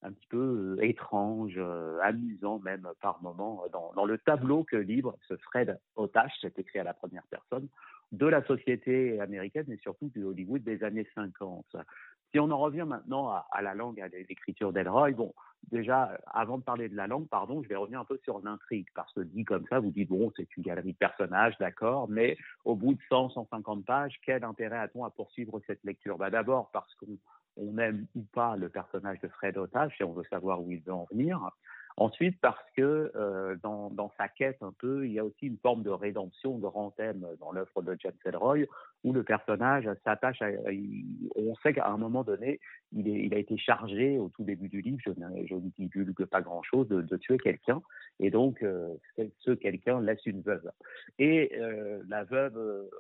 un petit peu étrange, euh, amusant même par moment, dans, dans, le tableau que livre ce Fred Otache, c'est écrit à la première personne, de la société américaine et surtout du Hollywood des années 50. Si on en revient maintenant à, la langue, à l'écriture d'Elroy, bon, déjà, avant de parler de la langue, pardon, je vais revenir un peu sur l'intrigue, parce que dit comme ça, vous dites, bon, c'est une galerie de personnages, d'accord, mais au bout de 100, 150 pages, quel intérêt a-t-on à poursuivre cette lecture? Bah, D'abord parce qu'on on aime ou pas le personnage de Fred Otache et on veut savoir où il veut en venir. Ensuite, parce que euh, dans, sa quête un peu, il y a aussi une forme de rédemption, grand thème dans l'œuvre de James Ellroy, où le personnage s'attache à... On sait qu'à un moment donné, il, a été chargé, au tout début du livre, je, ne divulgue pas grand-chose, de, tuer quelqu'un, et donc euh, ce quelqu'un laisse une veuve. Et euh, la veuve,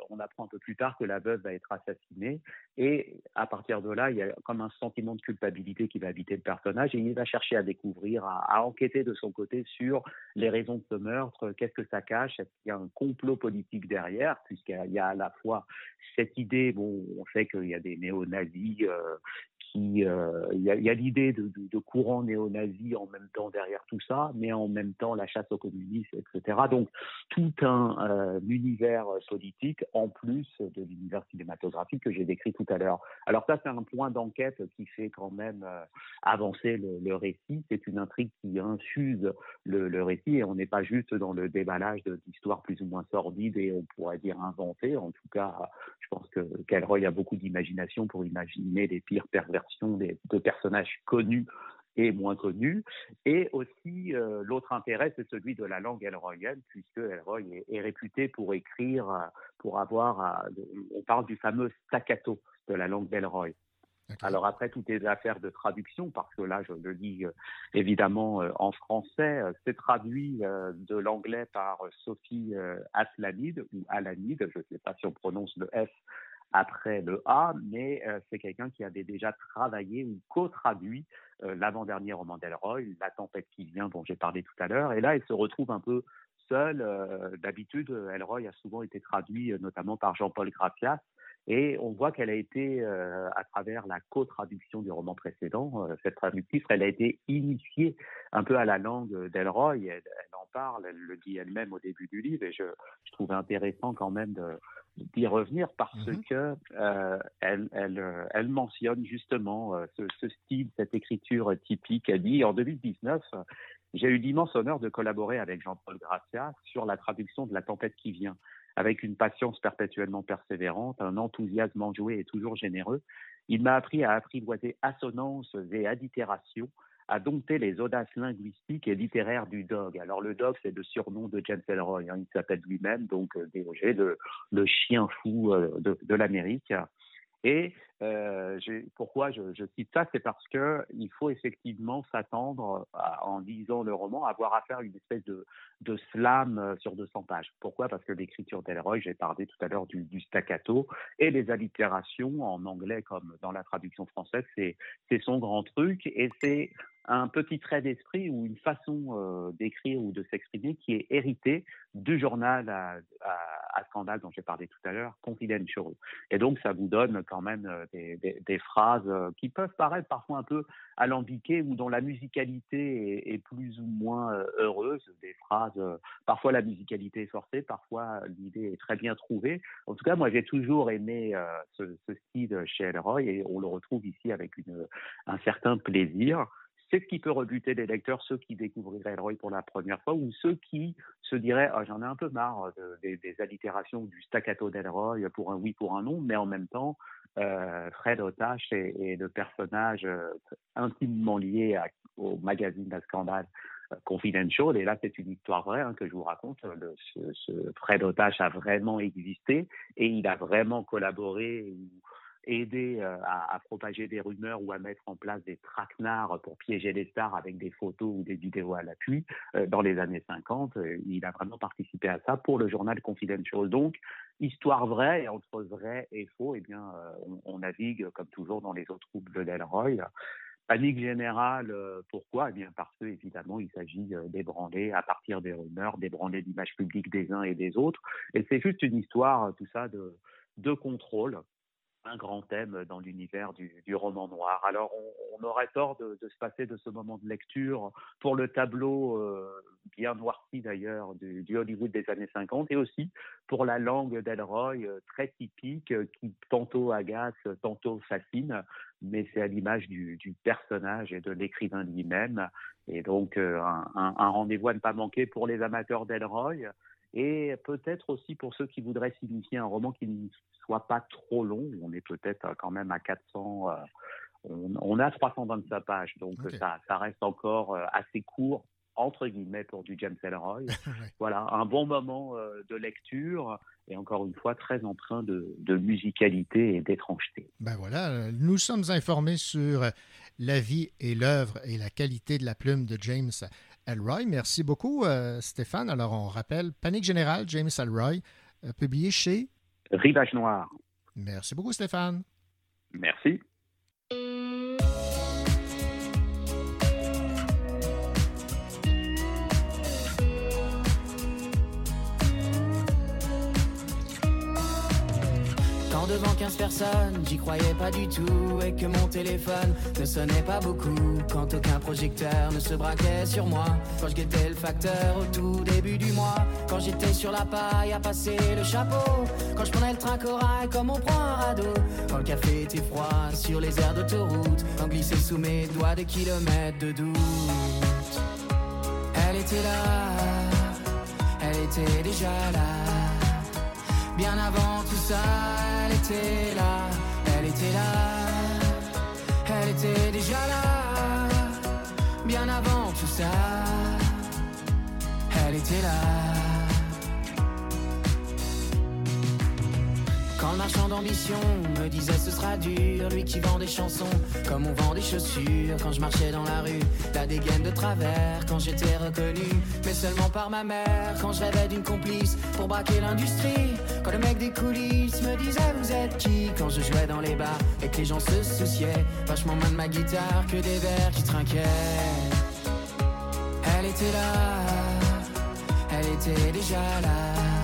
on apprend un peu plus tard que la veuve va être assassinée, et à partir de là, il y a comme un sentiment de culpabilité qui va habiter le personnage, et il va chercher à découvrir, à, à enquêter de son côté sur les raisons de ce meurtre, qu'est-ce que ça cache, est-ce qu'il y a un complot politique derrière, puisqu'il y a à la fois cette idée, bon, on sait qu'il y a des néo-nazis euh, euh, il y a, l'idée de, courant néo-nazi en même temps derrière tout ça, mais en même temps la chasse aux communistes, etc. Donc tout un euh, univers politique en plus de l'univers cinématographique que j'ai décrit tout à l'heure. Alors ça, c'est un point d'enquête qui fait quand même euh, avancer le, récit. C'est une intrigue qui infuse le, récit et on n'est pas juste dans le déballage d'histoires plus ou moins sordides et on pourrait dire inventées. En tout cas, je pense que Kelroy a beaucoup d'imagination pour imaginer les pires perversions de personnages connus et moins connus. Et aussi, euh, l'autre intérêt, c'est celui de la langue elroyienne, puisque Elroy est, réputé pour écrire, euh, pour avoir, euh, on parle du fameux staccato de la langue d'Elroy. Alors après, tout est affaire de traduction, parce que là, je le lis évidemment en français. C'est traduit de l'anglais par Sophie Aslanide, ou Alanide, je ne sais pas si on prononce le F après le A, mais euh, c'est quelqu'un qui avait déjà travaillé ou co-traduit euh, l'avant-dernier roman d'Elroy, La tempête qui vient, dont j'ai parlé tout à l'heure. Et là, il se retrouve un peu seul. Euh, d'habitude, Elroy a souvent été traduit notamment par Jean-Paul Gracias. Et on voit qu'elle a été, à travers la co-traduction du roman précédent, cette traductrice, elle a été initiée un peu à la langue d'Elroy. Parle, elle le dit elle-même au début du livre, et je, je trouvais intéressant quand même d'y revenir parce qu'elle mhm. que euh, elle, elle, euh, elle, mentionne justement euh, ce, ce, style, cette écriture typique. Elle dit en 2019, j'ai eu l'immense honneur de collaborer avec Jean-Paul Gracia sur la traduction de La tempête qui vient, avec une patience perpétuellement persévérante, un enthousiasme enjoué et toujours généreux. Il m'a appris à apprivoiser assonances et allitérations à dompter les audaces linguistiques et littéraires du Dog. Alors le Dog, c'est le surnom de James Elroy. Hein. Il s'appelle lui-même donc euh, le, le chien fou euh, de, de l'Amérique. Et euh, pourquoi je, je, cite ça? C'est parce que il faut effectivement s'attendre, en lisant le roman, à avoir affaire à une espèce de, de slam euh, sur 200 pages. Pourquoi? Parce que l'écriture d'Elroy, j'ai parlé tout à l'heure du, du, staccato, et les allitérations en anglais comme dans la traduction française, c'est son grand truc, et c'est un petit trait d'esprit ou une façon euh, d'écrire ou de s'exprimer qui est héritée du journal à, à, scandale dont j'ai parlé tout à l'heure, Confidential. Et donc, ça vous donne quand même euh, des, phrases euh, qui peuvent paraître parfois un peu alambiquées ou dont la musicalité est, plus ou moins heureuse. Des phrases, parfois la musicalité est forcée, parfois l'idée est très bien trouvée. En tout cas, moi, j'ai toujours aimé ce, style chez Elroy et on le retrouve ici avec un certain plaisir. C'est ce qui peut rebuter les lecteurs, ceux qui découvriraient Elroy pour la première fois ou ceux qui se diraient oh, j'en ai un peu marre des, allitérations du staccato d'Elroy pour un oui, pour un non, mais en même temps, euh, Fred Otache est, le personnage euh, intimement lié au magazine d'un scandale euh, Confidential. Et là, c'est une histoire vraie hein, que je vous raconte. Fred Otache a vraiment existé et il a vraiment collaboré aider euh, à, propager des rumeurs ou à mettre en place des traquenards pour piéger les stars avec des photos ou des vidéos à l'appui euh, dans les années 50. Euh, il a vraiment participé à ça pour le journal Confidential. Donc, histoire vraie, et entre vrai et faux, eh bien, on, navigue comme toujours dans les autres groupes de Delroy. Panique générale, pourquoi? Eh bien parce que évidemment il s'agit d'ébranler à partir des rumeurs, d'ébranler l'image publique des uns et des autres. Et c'est juste une histoire, tout ça, de contrôle un grand thème dans l'univers du, roman noir. Alors, on, aurait tort de, se passer de ce moment de lecture pour le tableau euh, bien noirci d'ailleurs du, Hollywood des années 50 et aussi pour la langue d'Elroy euh, très typique euh, qui tantôt agace, tantôt fascine, mais c'est à l'image du, personnage et de l'écrivain lui-même. Et donc, un, un rendez-vous à ne pas manquer pour les amateurs d'Elroy et peut-être aussi pour ceux qui voudraient signifier un roman qui ne soit pas trop long. On est peut-être quand même à 400, euh, on, on a 325 pages, donc okay. ça, ça reste encore euh, assez court entre guillemets pour du James Ellroy. voilà, un bon moment euh, de lecture et encore une fois très empreint de, de musicalité et d'étrangeté. Ben voilà, nous sommes informés sur la vie et l'œuvre et la qualité de la plume de James Elroy. Merci beaucoup, euh, Stéphane. Alors, on rappelle Panique générale, James Elroy, euh, publié chez Rivage Noir. Merci beaucoup, Stéphane. Quand devant 15 personnes, j'y croyais pas du tout et que mon téléphone ne sonnait pas beaucoup. Quand aucun projecteur ne se braquait sur moi. Quand je guettais le facteur au tout début du mois. Quand j'étais sur la paille à passer le chapeau. Quand je prenais le train corail comme on prend un radeau. Quand le café était froid sur les aires d'autoroute. Quand glissait sous mes doigts des kilomètres de doute. Elle était là, elle était déjà là. Bien avant tout ça, elle était là, elle était là, elle était déjà là. Bien avant tout ça, elle était là. Quand le marchand d'ambition me disait ce sera dur, lui qui vend des chansons comme on vend des chaussures. Quand je marchais dans la rue, la dégaine de travers, quand j'étais reconnu, mais seulement par ma mère. Quand je rêvais d'une complice pour braquer l'industrie, quand le mec des coulisses me disait vous êtes qui? Quand je jouais dans les bars et que les gens se souciaient vachement moins de ma guitare que des verres qui trinquaient. Elle était là, elle était déjà là.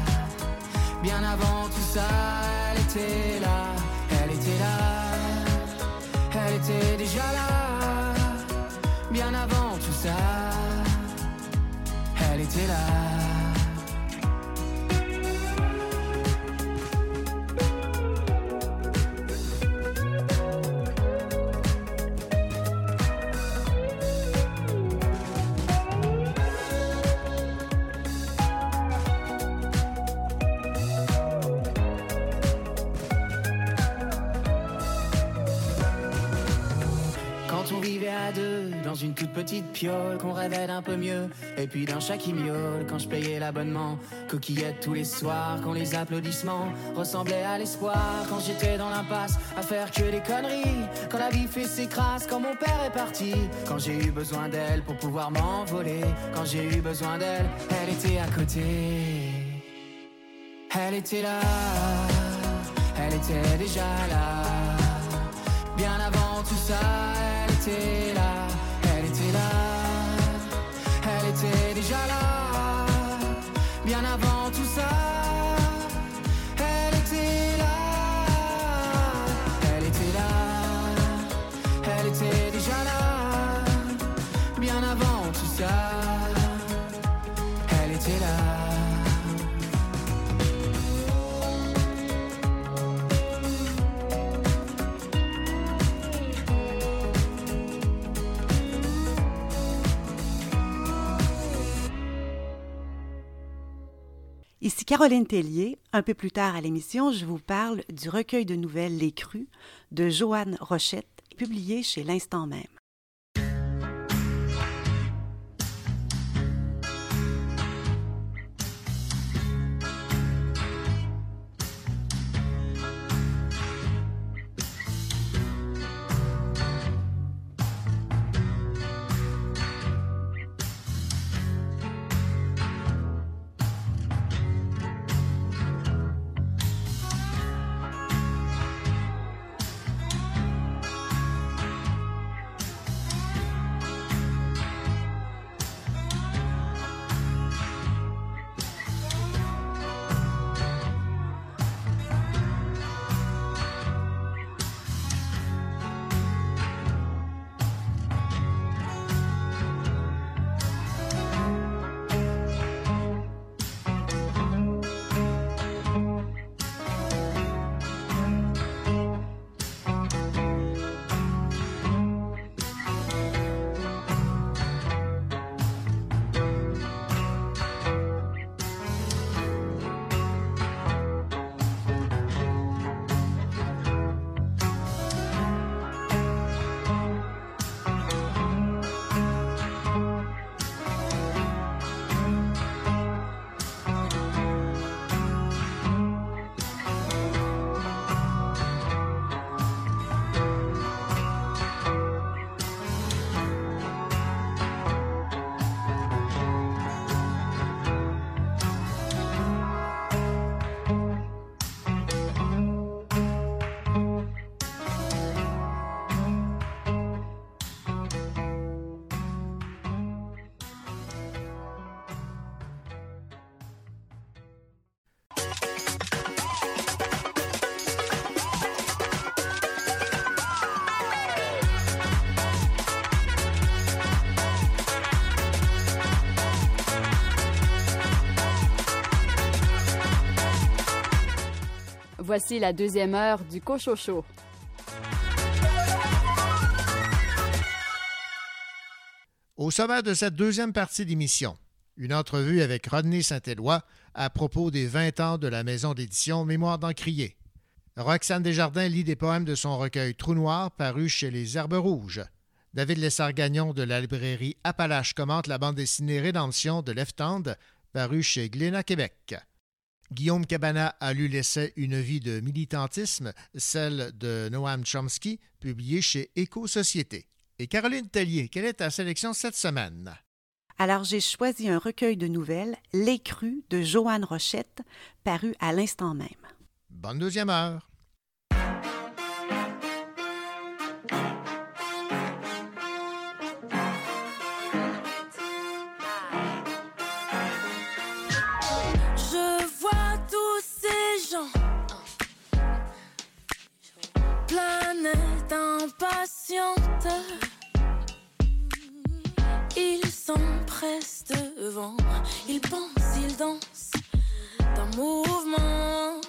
Bien avant tout ça, elle était là, elle était là, elle était déjà là. Bien avant tout ça, elle était là. Petite piole, qu'on rêvait d'un peu mieux, et puis d'un chat qui miaule quand je payais l'abonnement. Coquillettes tous les soirs, quand les applaudissements ressemblaient à l'espoir. Quand j'étais dans l'impasse à faire que des conneries, quand la vie fait ses crasses, quand mon père est parti. Quand j'ai eu besoin d'elle pour pouvoir m'envoler, quand j'ai eu besoin d'elle, elle était à côté. Elle était là, elle était déjà là. Bien avant tout ça, elle était là, elle était déjà là. Bien avant tout ça, Ici Caroline Tellier. Un peu plus tard à l'émission, je vous parle du recueil de nouvelles Les Crues de Joanne Rochette, publié chez l'Instant même. Voici la deuxième heure du Cochocho. Au sommet de cette deuxième partie d'émission, une entrevue avec Rodney Saint-Éloi à propos des 20 ans de la maison d'édition Mémoire d'Encrier. Roxane Desjardins lit des poèmes de son recueil Trou Noir paru chez les Herbes Rouges. David Lessard-Gagnon de la librairie Appalache commente la bande dessinée Rédemption de Left Hand paru chez Glénat Québec. Guillaume Cabana a lu l'essai Une vie de militantisme, celle de Noam Chomsky, publié chez Éco-Société. Et Caroline Tellier, quelle est ta sélection cette semaine? Alors, j'ai choisi un recueil de nouvelles, L'écru de Joanne Rochette, paru à l'instant même. Bonne deuxième heure. Impatiente. Ils presque devant, ils pensent, ils dansent d'un mouvement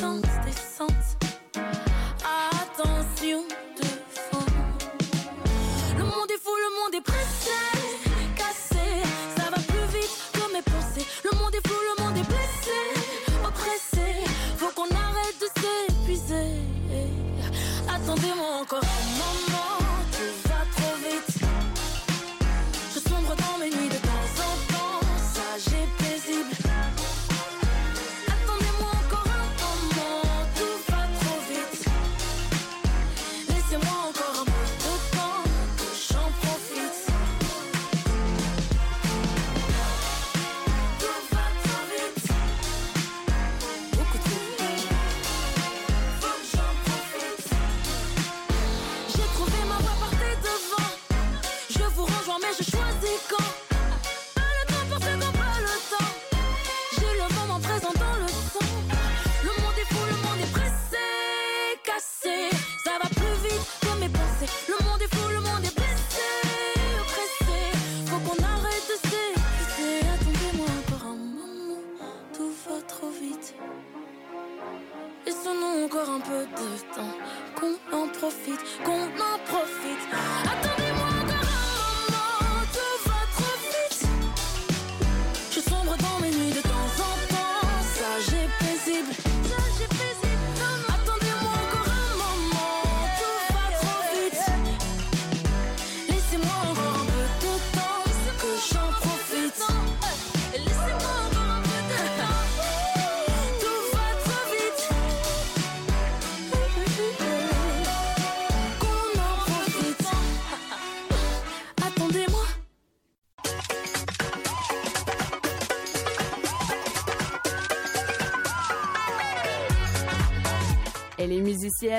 don't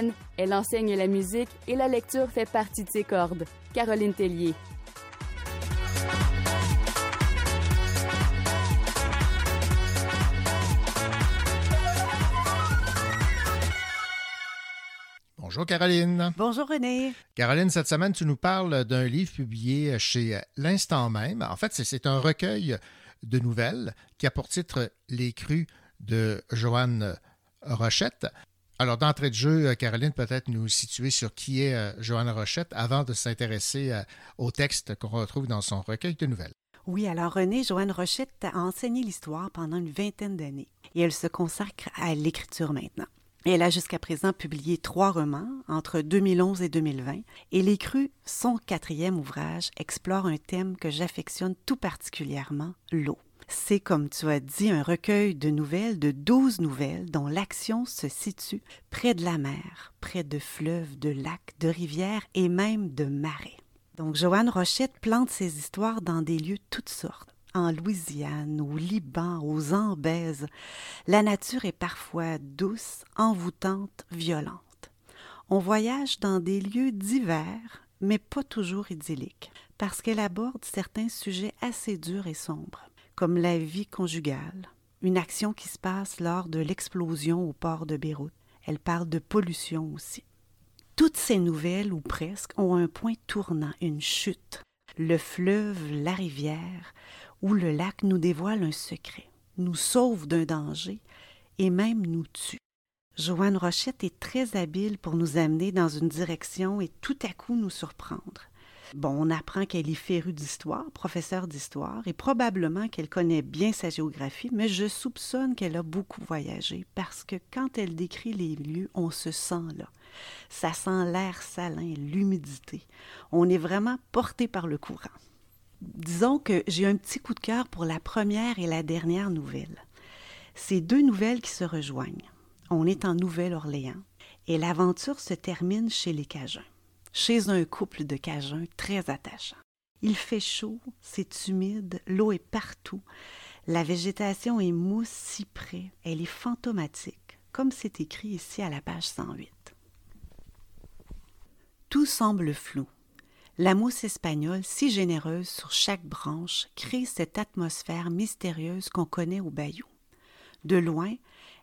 musicienne, elle enseigne la musique et la lecture fait partie de ses cordes. Caroline Tellier. Bonjour Caroline. Bonjour René. Caroline, cette semaine, tu nous parles d'un livre publié chez L'Instant même. En fait, c'est- c'est un recueil de nouvelles qui a pour titre Les crues de Joanne Rochette. Alors, d'entrée de jeu, Caroline, peut-être nous situer sur qui est euh, Joanne Rochette avant de s'intéresser euh, au texte qu'on retrouve dans son recueil de nouvelles. Oui, alors René, Joanne Rochette a enseigné l'histoire pendant une vingtaine d'années et elle se consacre à l'écriture maintenant. Elle a jusqu'à présent publié trois romans entre 2011 et 2020 et Les Crues, son quatrième ouvrage, explore un thème que j'affectionne tout particulièrement, l'eau. C'est, comme tu as dit, un recueil de nouvelles, de douze nouvelles, dont l'action se situe près de la mer, près de fleuves, de lacs, de rivières et même de marais. Donc, Joanne Rochette plante ses histoires dans des lieux toutes sortes. En Louisiane, au Liban, aux Ambèzes, la nature est parfois douce, envoûtante, violente. On voyage dans des lieux divers, mais pas toujours idylliques, parce qu'elle aborde certains sujets assez durs et sombres, comme la vie conjugale, une action qui se passe lors de l'explosion au port de Beyrouth. Elle parle de pollution aussi. Toutes ces nouvelles, ou presque, ont un point tournant, une chute. Le fleuve, la rivière ou le lac nous dévoile un secret, nous sauve d'un danger et même nous tue. Joanne Rochette est très habile pour nous amener dans une direction et tout à coup nous surprendre. Bon, on apprend qu'elle est férue d'histoire, professeure d'histoire, et probablement qu'elle connaît bien sa géographie, mais je soupçonne qu'elle a beaucoup voyagé parce que quand elle décrit les lieux, on se sent là. Ça sent l'air salin, l'humidité. On est vraiment porté par le courant. Disons que j'ai un petit coup de cœur pour la première et la dernière nouvelle. Ces deux nouvelles qui se rejoignent. On est en Nouvelle-Orléans et l'aventure se termine chez les Cajuns chez un couple de Cajuns très attachants. Il fait chaud, c'est humide, l'eau est partout, la végétation est mousse si près, elle est fantomatique, comme c'est écrit ici à la page 108. Tout semble flou. La mousse espagnole, si généreuse sur chaque branche, crée cette atmosphère mystérieuse qu'on connaît au bayou. De loin,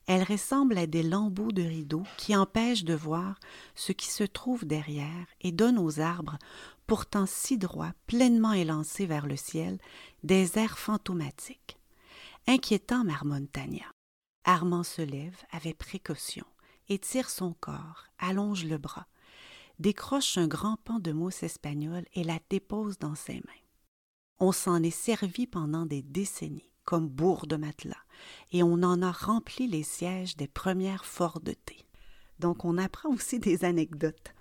elle ressemble à des lambeaux de rideaux qui empêchent de voir ce qui se trouve derrière et donnent aux arbres, pourtant si droits, pleinement élancés vers le ciel, des airs fantomatiques. Inquiétant, marmonne Tania. Armand se lève avec précaution, étire son corps, allonge le bras, décroche un grand pan de mousse espagnole et la dépose dans ses mains. On s'en est servi pendant des décennies comme bourre de matelas, et on en a rempli les sièges des premières forts de thé. Donc on apprend aussi des anecdotes.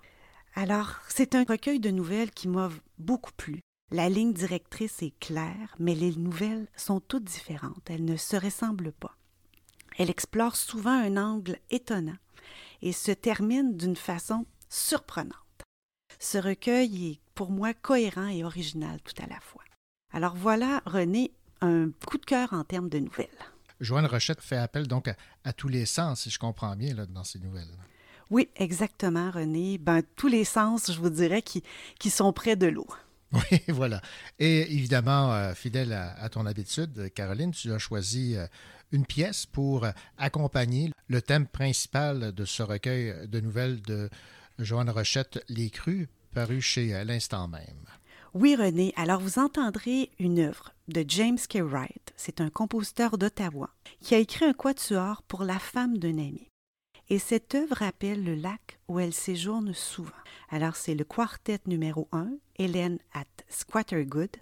Alors, c'est un recueil de nouvelles qui m'a beaucoup plu. La ligne directrice est claire, mais les nouvelles sont toutes différentes, elles ne se ressemblent pas. Elle explore souvent un angle étonnant et se termine d'une façon surprenante. Ce recueil est pour moi cohérent et original tout à la fois. Alors voilà, René, un coup de cœur en termes de nouvelles. Joanne Rochette fait appel donc à, tous les sens, si je comprends bien, là, dans ces nouvelles. Oui, exactement, René. Ben, tous les sens, je vous dirais, qui, qui sont près de l'eau. Oui, voilà. Et évidemment, euh, fidèle à, ton habitude, Caroline, tu as choisi euh, une pièce pour euh, accompagner le thème principal de ce recueil de nouvelles de Joanne Rochette, Les Crues, paru chez L'Instant même. Oui, René. Alors, vous entendrez une œuvre de James K. Wright. C'est un compositeur d'Ottawa qui a écrit un quatuor pour la femme d'un ami. Et cette œuvre rappelle le lac où elle séjourne souvent. Alors, c'est le quartet numéro 1, Hélène at Squattergood.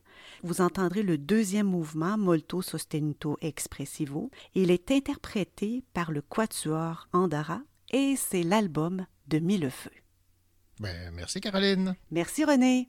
Vous entendrez le deuxième mouvement, Molto Sostenuto Expressivo. Il est interprété par le quatuor Andara et c'est l'album de Millefeu. Ben, merci, Caroline. Merci, René.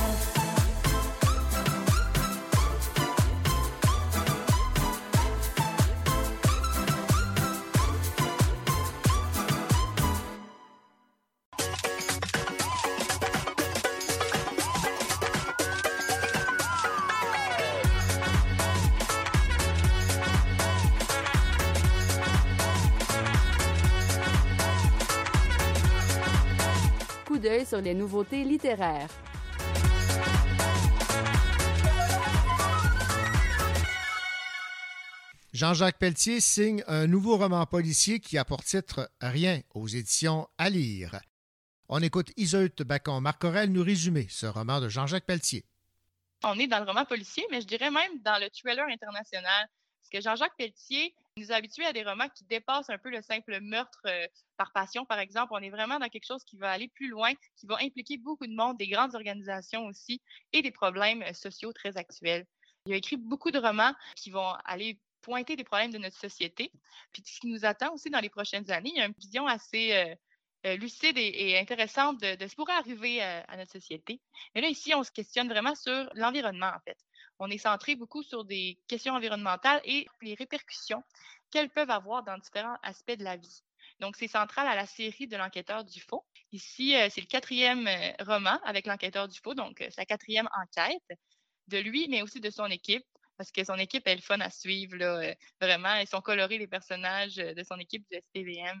Sur les nouveautés littéraires. Jean-Jacques Pelletier signe un nouveau roman policier qui a pour titre Rien aux éditions à lire. On écoute Iseult Bacon-Marcorel nous résumer ce roman de Jean-Jacques Pelletier. On est dans le roman policier, mais je dirais même dans le thriller international. Parce que Jean-Jacques Pelletier nous a habitués à des romans qui dépassent un peu le simple meurtre euh, par passion, par exemple. On est vraiment dans quelque chose qui va aller plus loin, qui va impliquer beaucoup de monde, des grandes organisations aussi, et des problèmes euh, sociaux très actuels. Il a écrit beaucoup de romans qui vont aller pointer des problèmes de notre société. Puis ce qui nous attend aussi dans les prochaines années, il y a une vision assez euh, lucide et, intéressante de, ce qui pourrait arriver euh, à notre société. Mais là, ici, on se questionne vraiment sur l'environnement, en fait. On est centré beaucoup sur des questions environnementales et les répercussions qu'elles peuvent avoir dans différents aspects de la vie. Donc, c'est central à la série de l'enquêteur Dufaux. Ici, euh, c'est le quatrième euh, roman avec l'enquêteur Dufaux, donc euh, sa quatrième enquête de lui, mais aussi de son équipe, parce que son équipe est fun à suivre, là, euh, vraiment. Ils sont colorés, les personnages euh, de son équipe du SPVM.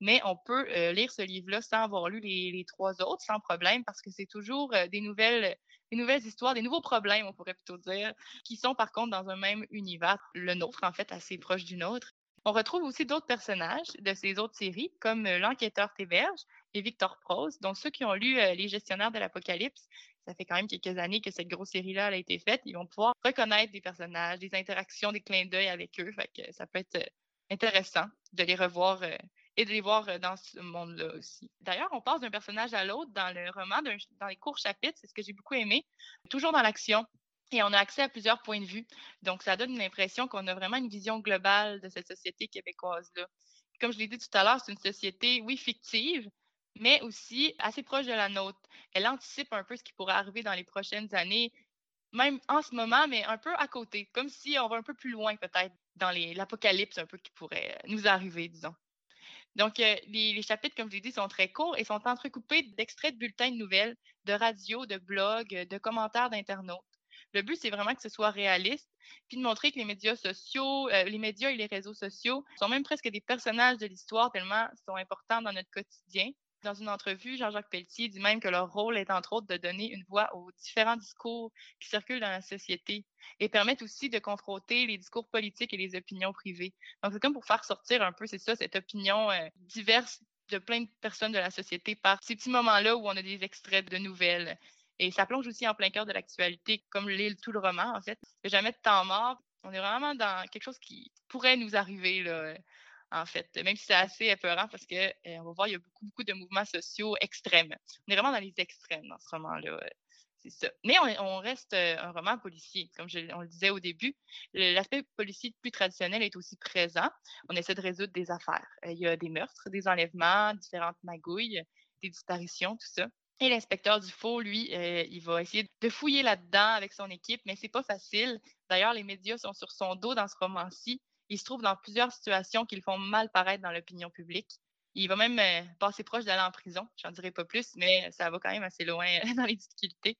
Mais on peut euh, lire ce livre-là sans avoir lu les, trois autres, sans problème, parce que c'est toujours des nouvelles, des nouvelles histoires, des nouveaux problèmes, on pourrait plutôt dire, qui sont par contre dans un même univers, le nôtre, en fait, assez proche du nôtre. On retrouve aussi d'autres personnages de ces autres séries, comme l'enquêteur Théberge et Victor Prose, donc ceux qui ont lu Les gestionnaires de l'Apocalypse ça fait quand même quelques années que cette grosse série-là a été faite. Ils vont pouvoir reconnaître des personnages, des interactions, des clins d'œil avec eux. Ça peut être euh, intéressant de les revoir euh, et de les voir euh, dans ce monde-là aussi. D'ailleurs, on passe d'un personnage à l'autre dans le roman, dans les courts chapitres, c'est ce que j'ai beaucoup aimé, toujours dans l'action. Et on a accès à plusieurs points de vue. Donc, ça donne l'impression qu'on a vraiment une vision globale de cette société québécoise-là. Comme je l'ai dit tout à l'heure, c'est une société, oui, fictive, mais aussi assez proche de la nôtre. Elle anticipe un peu ce qui pourrait arriver dans les prochaines années, même en ce moment, mais un peu à côté, comme si on va un peu plus loin peut-être dans l'apocalypse un peu qui pourrait nous arriver, disons. Donc, euh, les, chapitres, comme je l'ai dit, sont très courts et sont entrecoupés d'extraits de bulletins de nouvelles, de radio, de blogs, de commentaires d'internautes. Le but, c'est vraiment que ce soit réaliste, puis de montrer que les médias sociaux, euh, les médias et les réseaux sociaux sont même presque des personnages de l'histoire tellement sont importants dans notre quotidien. Dans une entrevue, Jean-Jacques Pelletier dit même que leur rôle est entre autres de donner une voix aux différents discours qui circulent dans la société et permettent aussi de confronter les discours politiques et les opinions privées. Donc, c'est comme pour faire sortir un peu, c'est ça, cette opinion euh, diverse de plein de personnes de la société par ces petits moments-là où on a des extraits de nouvelles. Et ça plonge aussi en plein cœur de l'actualité, comme l'est tout le roman, en fait. Il n'y a jamais de temps mort. On est vraiment dans quelque chose qui pourrait nous arriver, là, en fait, même si c'est assez épeurant parce que euh, on va voir, il y a beaucoup, beaucoup de mouvements sociaux extrêmes. On est vraiment dans les extrêmes dans ce roman-là. euh, C'est ça. Mais on, reste euh, un roman policier, comme je- on le disait au début. L'aspect policier plus traditionnel est aussi présent. On essaie de résoudre des affaires. Il y a des meurtres, des enlèvements, différentes magouilles, des disparitions, tout ça. Et l'inspecteur Dufault, lui, il va essayer de fouiller là-dedans avec son équipe, mais c'est pas facile. D'ailleurs, les médias sont sur son dos dans ce roman-ci. Il se trouve dans plusieurs situations qui le font mal paraître dans l'opinion publique. Il va même euh, passer proche d'aller en prison. J'en dirai pas plus, mais ça va quand même assez loin dans les difficultés.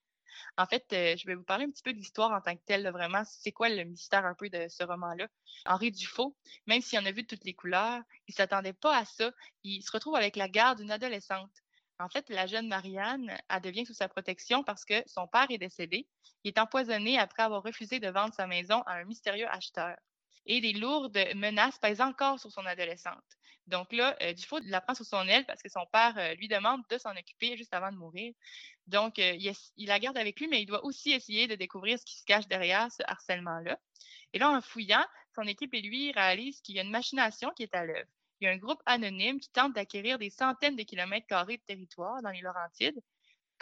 En fait, euh, je vais vous parler un petit peu de l'histoire en tant que telle, vraiment. C'est quoi le mystère un peu de ce roman-là? Henri Dufault, même s'il en a vu toutes les couleurs, il s'attendait pas à ça. Il se retrouve avec la garde d'une adolescente. En fait, la jeune Marianne, elle devient sous sa protection parce que son père est décédé. Il est empoisonné après avoir refusé de vendre sa maison à un mystérieux acheteur. Et des lourdes menaces pèsent encore sur son adolescente. Donc là, euh, Dufault la prend sous son aile parce que son père euh, lui demande de s'en occuper juste avant de mourir. Donc, euh, il, il la garde avec lui, mais il doit aussi essayer de découvrir ce qui se cache derrière ce harcèlement-là. Et là, en fouillant, son équipe et lui réalisent qu'il y a une machination qui est à l'œuvre. Il y a un groupe anonyme qui tente d'acquérir des centaines de kilomètres carrés de territoire dans les Laurentides,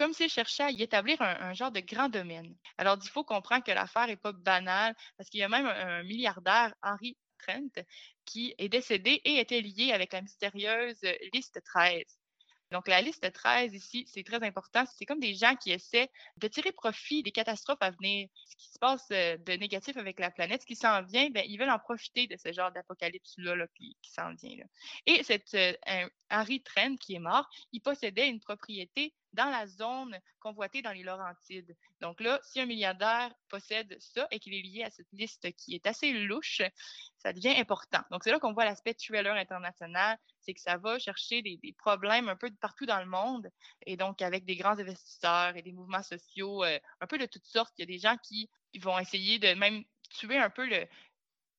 comme s'il cherchait à y établir un, genre de grand domaine. Alors, il faut comprendre que l'affaire n'est pas banale, parce qu'il y a même un, milliardaire, Henry Trent, qui est décédé et était lié avec la mystérieuse liste 13. Donc, la liste 13 ici, c'est très important. C'est comme des gens qui essaient de tirer profit des catastrophes à venir. Ce qui se passe euh, de négatif avec la planète, ce qui s'en vient, ben, ils veulent en profiter de ce genre d'apocalypse-là là, qui, s'en vient. Et cette, euh, Henry Trent, qui est mort, il possédait une propriété dans la zone convoitée dans les Laurentides. Donc là, si un milliardaire possède ça et qu'il est lié à cette liste qui est assez louche, ça devient important. Donc c'est là qu'on voit l'aspect thriller international, c'est que ça va chercher des, problèmes un peu partout dans le monde, et donc avec des grands investisseurs et des mouvements sociaux, euh, un peu de toutes sortes. Il y a des gens qui vont essayer de même tuer un peu le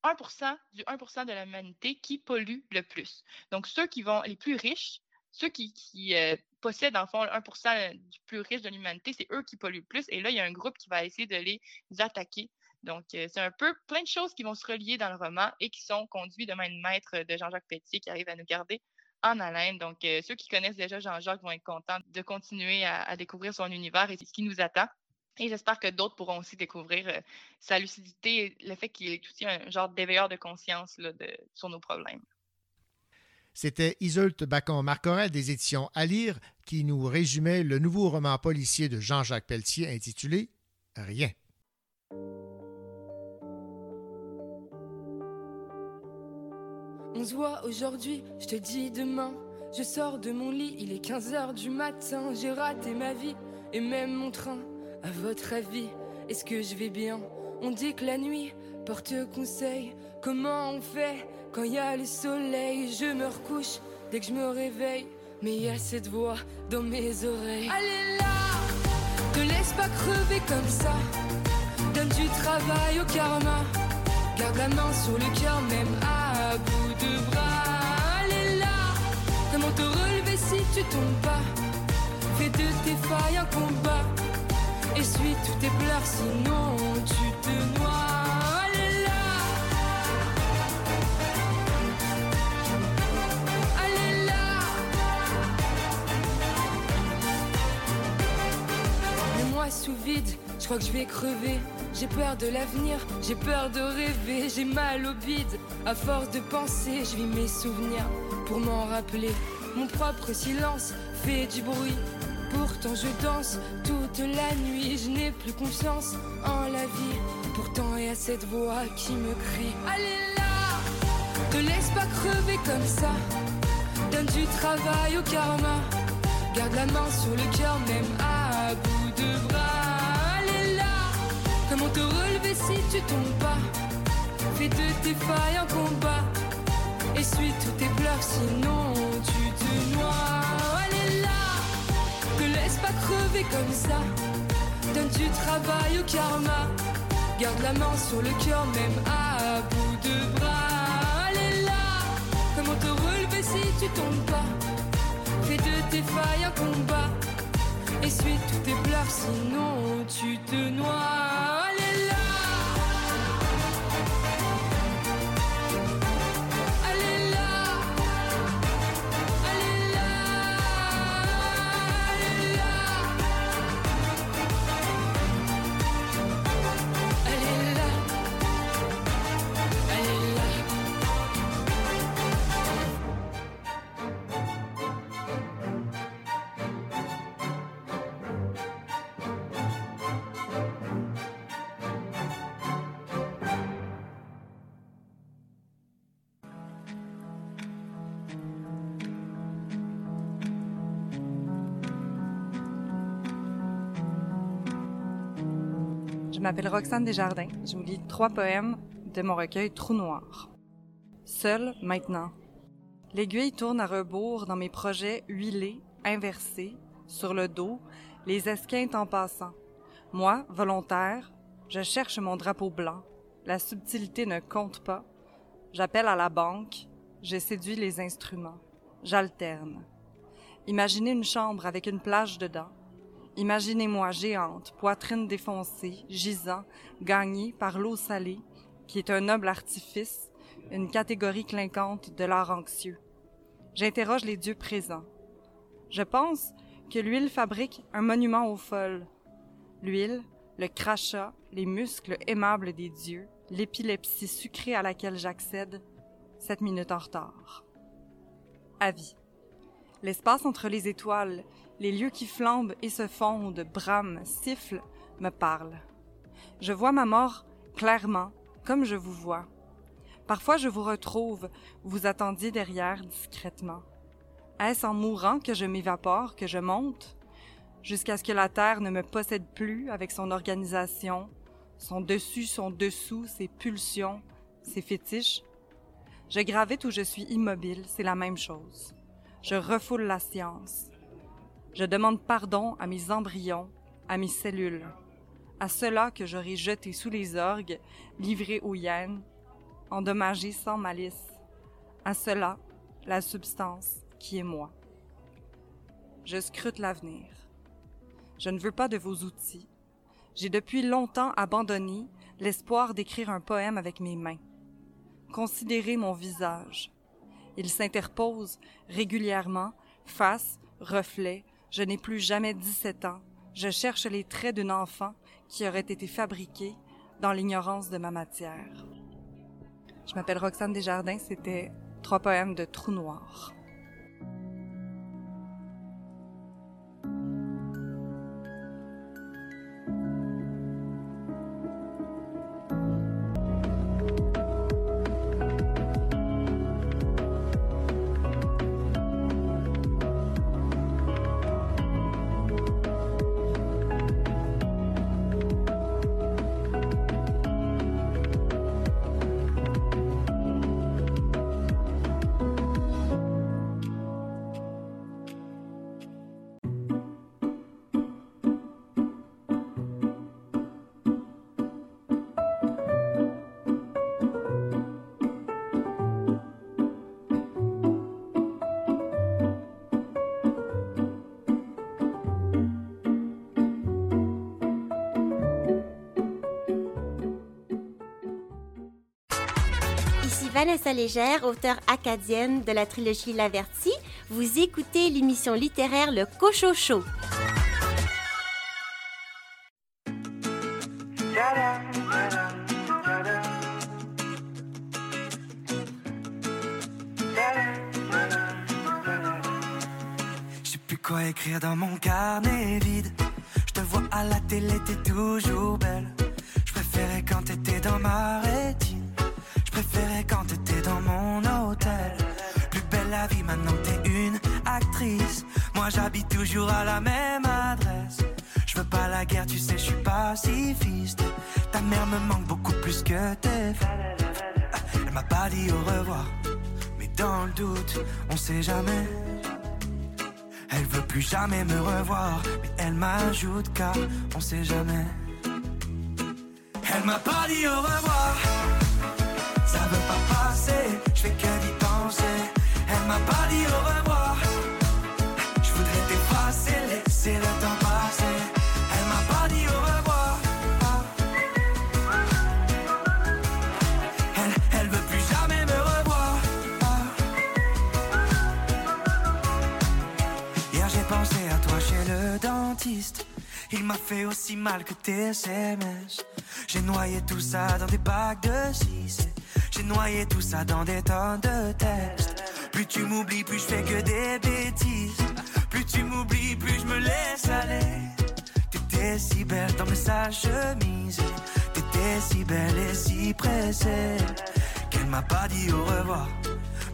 1% du 1% de l'humanité qui pollue le plus. Donc ceux qui vont les plus riches, ceux qui, euh, possèdent en fond le 1% du plus riche de l'humanité, c'est eux qui polluent le plus. Et là, il y a un groupe qui va essayer de les attaquer. Donc, euh, c'est un peu plein de choses qui vont se relier dans le roman et qui sont conduits de main de maître de Jean-Jacques Pelletier qui arrive à nous garder en haleine. Donc, euh, ceux qui connaissent déjà Jean-Jacques vont être contents de continuer à, découvrir son univers et ce qui nous attend. Et j'espère que d'autres pourront aussi découvrir euh, sa lucidité et le fait qu'il est aussi un genre d'éveilleur de conscience sur nos problèmes. C'était Isolte Bacon-Marcorel des éditions À lire qui nous résumait le nouveau roman policier de Jean-Jacques Pelletier intitulé Rien. On se voit aujourd'hui, je te dis demain. Je sors de mon lit, il est 15h du matin. J'ai raté ma vie et même mon train. À votre avis, est-ce que je vais bien? On dit que la nuit porte conseil. Comment on fait? Quand y a le soleil Je me recouche dès que je me réveille. Mais il y a cette voix dans mes oreilles. Allez là, te laisse pas crever comme ça. Donne du travail au karma. Garde la main sur le cœur, même à bout de bras. Allez là, comment te relever si tu tombes pas? Fais de tes failles un combat. Essuie tous tes pleurs, sinon tu te noies. Sous vide, je crois que je vais crever. J'ai peur de l'avenir, j'ai peur de rêver, j'ai mal au bide. À force de penser, je vis mes souvenirs pour m'en rappeler. Mon propre silence fait du bruit. Pourtant je danse toute la nuit, je n'ai plus confiance en la vie. Pourtant y a cette voix qui me crie Allez là, ne laisse pas crever comme ça. Donne du travail au karma. Garde la main sur le cœur, même à bout comment te relever si tu tombes pas? Fais de tes failles un combat. Essuie tous tes pleurs, sinon tu te noies. Allez là, te laisse pas crever comme ça. Donne du travail au karma. Garde la main sur le cœur, même à bout de bras. Allez là, comment te relever si tu tombes pas? Fais de tes failles un combat. Essuie tous tes pleurs, sinon tu te noies. M'appelle Roxane Desjardins. Je vous lis trois poèmes de mon recueil Trou Noir. Seul maintenant. L'aiguille tourne à rebours dans mes projets huilés, inversés, sur le dos, les esquintes en passant. Moi, volontaire, je cherche mon drapeau blanc. La subtilité ne compte pas. J'appelle à la banque. Je séduis les instruments. J'alterne. Imaginez une chambre avec une plage dedans. Imaginez-moi géante, poitrine défoncée, gisant, gagnée par l'eau salée, qui est un noble artifice, une catégorie clinquante de l'art anxieux. J'interroge les dieux présents. Je pense que l'huile fabrique un monument aux folles. L'huile, le crachat, les muscles aimables des dieux, l'épilepsie sucrée à laquelle j'accède, sept minutes en retard. Avis. L'espace entre les étoiles, les lieux qui flambent et se fondent, brament, sifflent, me parlent. Je vois ma mort clairement, comme je vous vois. Parfois je vous retrouve, vous attendiez derrière discrètement. Est-ce en mourant que je m'évapore, que je monte, jusqu'à ce que la terre ne me possède plus avec son organisation, son dessus, son dessous, ses pulsions, ses fétiches? Je gravite où je suis immobile, c'est la même chose. Je refoule la science. Je demande pardon à mes embryons, à mes cellules, à ceux-là que j'aurais jetés sous les orgues, livrés aux hyènes, endommagés sans malice, à cela la substance qui est moi. Je scrute l'avenir. Je ne veux pas de vos outils. J'ai depuis longtemps abandonné l'espoir d'écrire un poème avec mes mains. Considérez mon visage. Il s'interpose régulièrement, face, reflet. Je n'ai plus jamais 17 ans. Je cherche les traits d'un enfant qui aurait été fabriqué dans l'ignorance de ma matière. Je m'appelle Roxane Desjardins, c'était trois poèmes de Trou Noir. Vanessa Légère, auteure acadienne de la trilogie L'Averti. Vous écoutez l'émission littéraire Le Cochocho. Jamais me revoir, mais elle m'ajoute car on sait jamais. Elle m'a pas dit au revoir, ça veut pas passer, je fais que d'y penser. Elle m'a pas dit au revoir, m'a fait aussi mal que tes SMS. J'ai noyé tout ça dans des bacs de 6 J'ai noyé tout ça dans des tonnes de textes. Plus tu m'oublies, plus je fais que des bêtises. Plus tu m'oublies, plus je me laisse aller. T'étais si belle dans mes sales chemises. T'étais si belle et si pressée. Qu'elle m'a pas dit au revoir.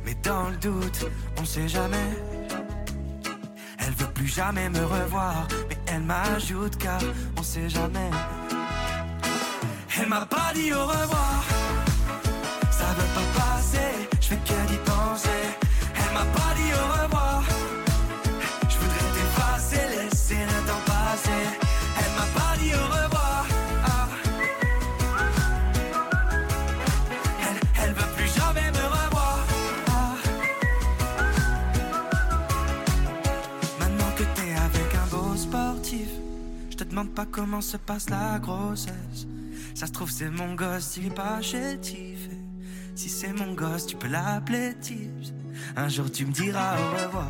Mais dans le doute, on sait jamais. Elle veut plus jamais me revoir, elle m'ajoute car on sait jamais. Elle m'a pas dit au revoir, demande pas comment se passe la grossesse. Ça se trouve, c'est mon gosse, il est pas chétif. Et Si c'est mon gosse, tu peux l'appeler Tips. Un jour, tu me diras au revoir.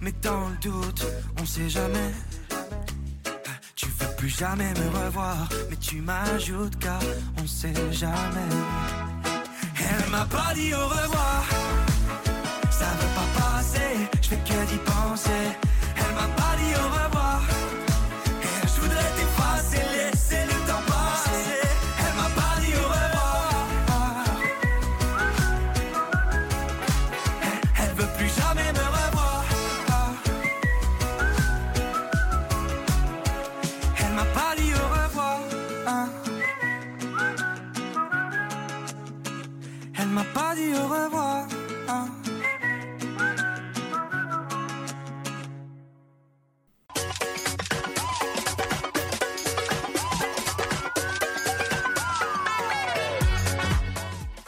Mais dans le doute, on sait jamais. Tu veux plus jamais me revoir, mais tu m'ajoutes car on sait jamais. Elle m'a pas dit au revoir, ça veut pas passer, je fais que d'y penser. Elle m'a pas dit au revoir,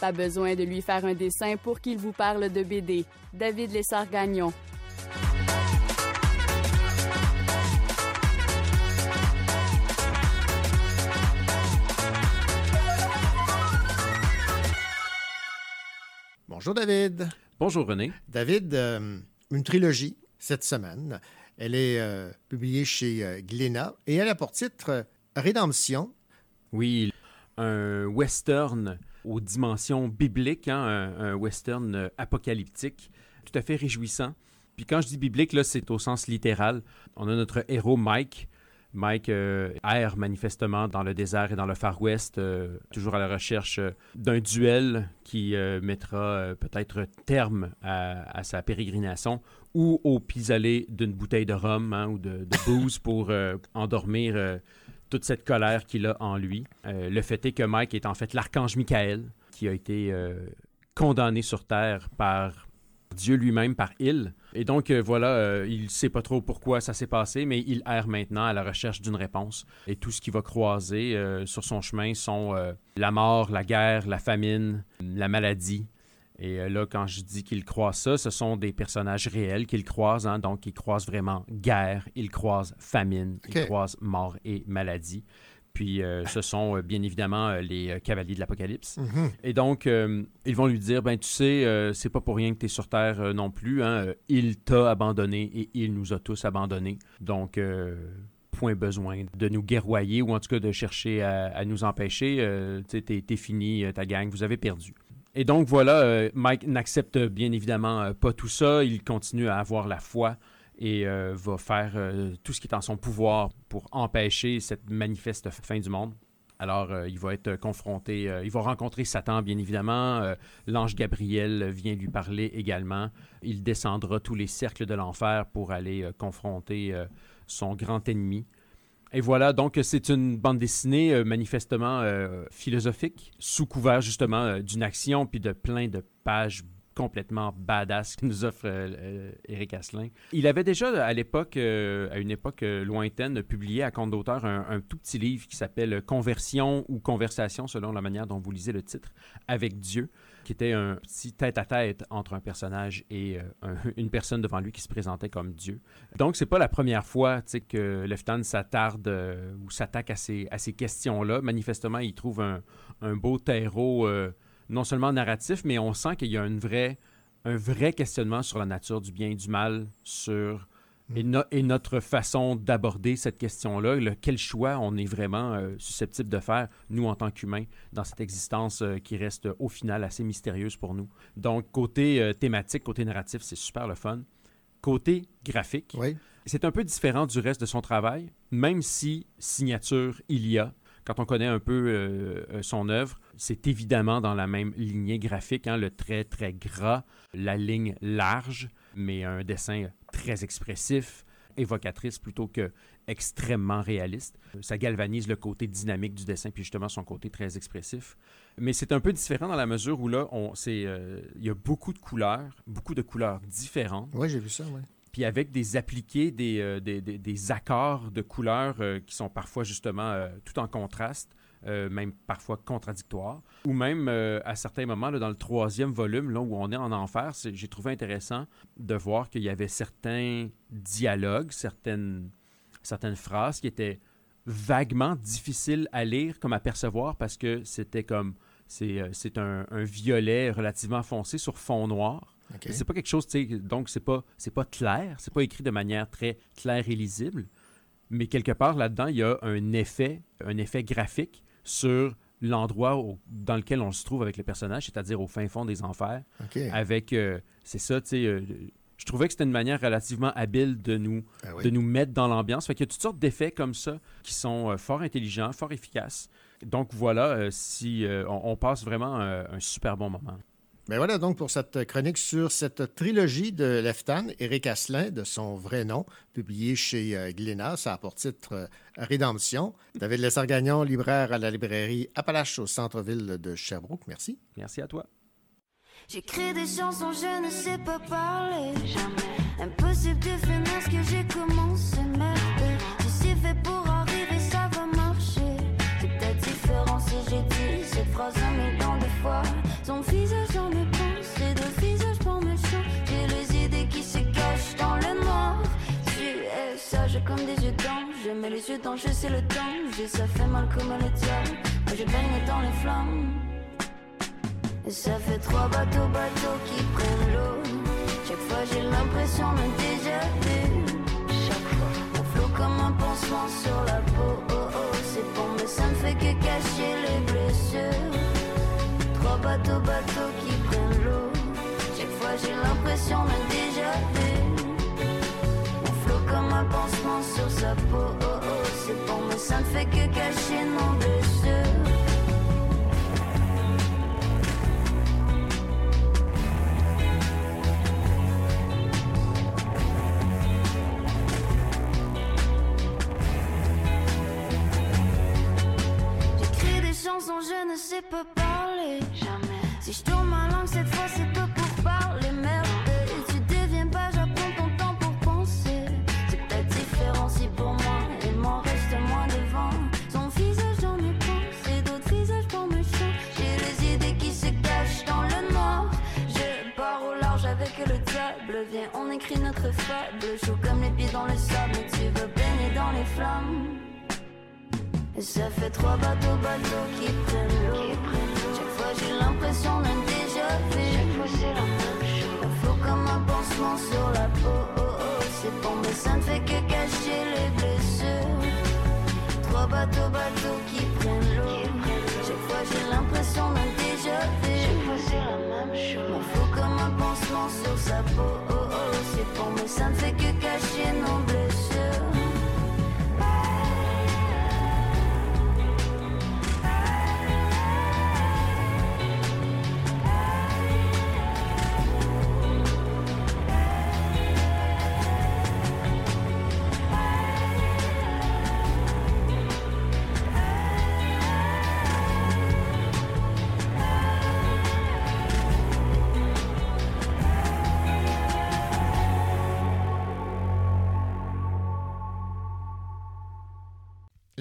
Pas besoin de lui faire un dessin pour qu'il vous parle de BD. David Lessard-Gagnon. Bonjour David. Bonjour René. David, euh, une trilogie cette semaine. Elle est euh, publiée chez euh, Glénat et elle a pour titre euh, Rédemption. Oui, un western aux dimensions bibliques, hein, un, western euh, apocalyptique, tout à fait réjouissant. Puis quand je dis biblique, là, c'est au sens littéral. On a notre héros Mike. Mike euh, erre manifestement dans le désert et dans le Far West, euh, toujours à la recherche euh, d'un duel qui mettra peut-être terme à, sa pérégrination ou au pis-aller d'une bouteille de rhum hein, ou de, de booze pour endormir toute cette colère qu'il a en lui. Euh, le fait est que Mike est en fait l'archange Michael qui a été euh, condamné sur Terre par Dieu lui-même, par il. Et donc euh, voilà, il ne sait pas trop pourquoi ça s'est passé, mais il erre maintenant à la recherche d'une réponse. Et tout ce qu'il va croiser sur son chemin sont la mort, la guerre, la famine, la maladie. Et euh, là, quand je dis qu'il croise ça, ce sont des personnages réels qu'il croise. hein. donc, il croise vraiment guerre, il croise famine, il Ok. croise mort et maladie. Puis euh, ce sont euh, bien évidemment euh, les cavaliers de l'Apocalypse. Mhm. Et donc, ils vont lui dire, ben tu sais, c'est pas pour rien que tu es sur Terre non plus. Hein, il t'a abandonné et il nous a tous abandonnés. Donc, point besoin de nous guerroyer ou en tout cas de chercher à, à nous empêcher. Tu sais, t'es fini, ta gang, vous avez perdu. Et donc voilà, euh, Mike n'accepte bien évidemment euh, pas tout ça. Il continue à avoir la foi et euh, va faire tout ce qui est en son pouvoir pour empêcher cette manifeste fin du monde. Alors, il va être confronté, il va rencontrer Satan, bien évidemment. L'ange Gabriel vient lui parler également. Il descendra tous les cercles de l'enfer pour aller confronter son grand ennemi. Et voilà, donc c'est une bande dessinée euh, manifestement euh, philosophique, sous couvert justement euh, d'une action puis de plein de pages complètement badass que nous offre Éric Asselin. Il avait déjà à l'époque, à une époque lointaine, publié à compte d'auteur un tout petit livre qui s'appelle Conversion ou Conversation, selon la manière dont vous lisez le titre, avec Dieu, qui était un petit tête-à-tête entre un personnage et euh, un- une personne devant lui qui se présentait comme Dieu. Donc, c'est pas la première fois que Leftan s'attarde euh, ou s'attaque à ces, à ces questions-là. Manifestement, il trouve un, un beau terreau, euh, non seulement narratif, mais on sent qu'il y a une vraie, un vrai questionnement sur la nature du bien et du mal, sur et, no- et notre façon d'aborder cette question-là, quel choix on est vraiment euh, susceptible de faire, nous, en tant qu'humains, dans cette existence euh, qui reste euh, au final assez mystérieuse pour nous. Donc, côté thématique, côté narratif, c'est super le fun. Côté graphique, c'est un peu différent du reste de son travail, même si signature il y a. Quand on connaît un peu son œuvre, c'est évidemment dans la même lignée graphique, hein, le trait très gras, la ligne large, mais un dessin très expressif, évocatrice plutôt que extrêmement réaliste. Ça galvanise le côté dynamique du dessin, puis justement son côté très expressif. Mais c'est un peu différent dans la mesure où là, on, c'est, euh, il y a beaucoup de couleurs, beaucoup de couleurs différentes. Oui, j'ai vu ça, oui. Puis avec des appliqués, des, euh, des, des- des accords de couleurs euh, qui sont parfois justement tout en contraste, euh, même parfois contradictoires. Ou même euh, à certains moments, là, dans le troisième volume, là où on est en enfer, j'ai trouvé intéressant de voir qu'il y avait certains dialogues, certaines, certaines phrases qui étaient vaguement difficiles à lire, comme à percevoir, parce que c'était comme... C'est euh, un, un violet relativement foncé sur fond noir. OK. Mais C'est pas quelque chose, donc c'est pas, c'est pas clair, c'est pas écrit de manière très claire et lisible, mais quelque part là-dedans, il y a un effet, un effet graphique sur l'endroit au- dans lequel on se trouve avec le personnage, c'est-à-dire au fin fond des enfers, avec, euh, c'est ça, tu sais, euh, je trouvais que c'était une manière relativement habile de nous, Ben oui. de nous mettre dans l'ambiance. Fait qu'il y a toutes sortes d'effets comme ça qui sont euh, fort intelligents, fort efficaces. Donc voilà, si on, on passe vraiment un super bon moment. Ben voilà donc pour cette chronique sur cette trilogie de Leftan, Éric Asselin, de son vrai nom, publié chez euh, Glénat. Ça a pour titre euh, Rédemption. David Lessard-Gagnon, libraire à la librairie Appalache au centre-ville de Sherbrooke. Merci. Merci à toi. J'écris des chansons, je ne sais pas parler. Jamais. Impossible de finir ce que j'ai commencé, merde. Je suis fait pour Je mets les yeux dans, je sais le danger. Ça fait mal comme le diable. Je baigne dans les flammes. Et ça fait trois bateaux, bateaux qui prennent l'eau. Chaque fois j'ai l'impression de déjà vu. Chaque fois, on flot comme un pansement sur la peau. Oh oh, c'est bon, mais ça ne fait que cacher les blessures. Trois bateaux, bateaux qui prennent l'eau. Chaque fois j'ai l'impression de déjà un pansement sur sa peau. Oh oh, c'est bon, mais ça ne fait que cacher. J'écris des chansons, je ne sais pas parler. Jamais. Si je tourne ma langue cette fois, c'est pas pour parler merde. Diable. Viens, on écrit notre fable. Chaud comme les pieds dans le sable, tu veux baigner dans les flammes. Ça fait trois bateaux, bateaux qui prennent l'eau. Chaque fois j'ai l'impression d'un déjà vu. Chaque fois c'est la même chose. Un flot comme un pansement sur la peau. Oh, oh, c'est bon, mais ça ne fait que cacher les blessures. Trois bateaux, bateaux qui prennent l'eau. Chaque fois j'ai l'impression d'un déjà vu. C'est la même chose. Un flot comme un pansement sur sa peau. Oh, oh, c'est bon, mais ça ne fait que cacher nos blessures.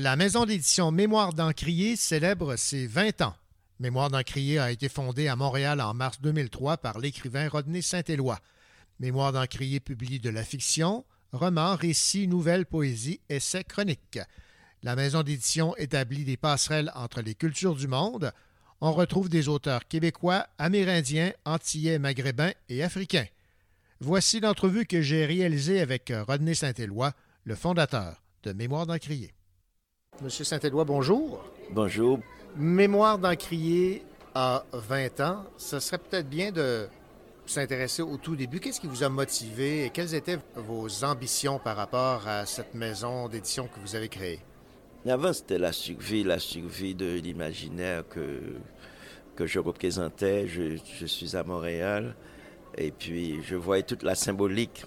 La maison d'édition Mémoire d'Encrier célèbre ses 20 ans. Mémoire d'Encrier a été fondée à Montréal en mars 2003 par l'écrivain Rodney Saint-Éloi. Mémoire d'Encrier publie de la fiction, romans, récits, nouvelles, poésies, essais, chroniques. La maison d'édition établit des passerelles entre les cultures du monde. On retrouve des auteurs québécois, amérindiens, antillais, maghrébins et africains. Voici l'entrevue que j'ai réalisée avec Rodney Saint-Éloi, le fondateur de Mémoire d'Encrier. Monsieur Saint-Éloi, bonjour. Bonjour. Mémoire d'Encrier a 20 ans. Ce serait peut-être bien de s'intéresser au tout début. Qu'est-ce qui vous a motivé et quelles étaient vos ambitions par rapport à cette maison d'édition que vous avez créée? Avant, c'était la survie, la survie de l'imaginaire que, que je représentais. Je, je suis à Montréal et puis je voyais toute la symbolique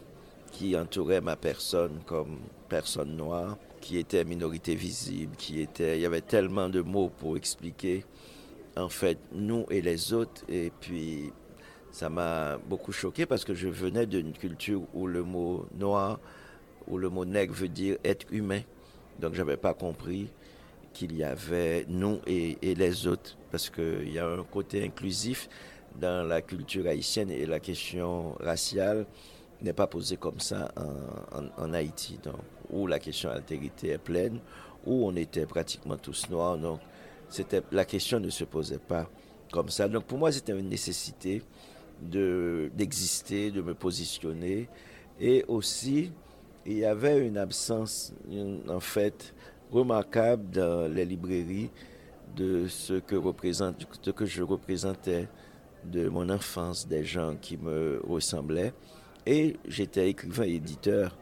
qui entourait ma personne comme personne noire, qui était minorité visible, qui était... Il y avait tellement de mots pour expliquer, en fait, nous et les autres. Et puis, ça m'a beaucoup choqué parce que je venais d'une culture où le mot noir, où le mot nègre veut dire être humain. Donc, je n'avais pas compris qu'il y avait nous et, les autres, parce qu'il y a un côté inclusif dans la culture haïtienne et la question raciale n'est pas posée comme ça en, en, en Haïti, donc, où la question altérité est pleine, où on était pratiquement tous noirs. Donc, c'était, la question ne se posait pas comme ça. Donc, pour moi, c'était une nécessité de, d'exister, de me positionner. Et aussi, il y avait une absence, en fait, remarquable dans les librairies de ce que, ce que je représentais de mon enfance, des gens qui me ressemblaient. Et j'étais écrivain et éditeur.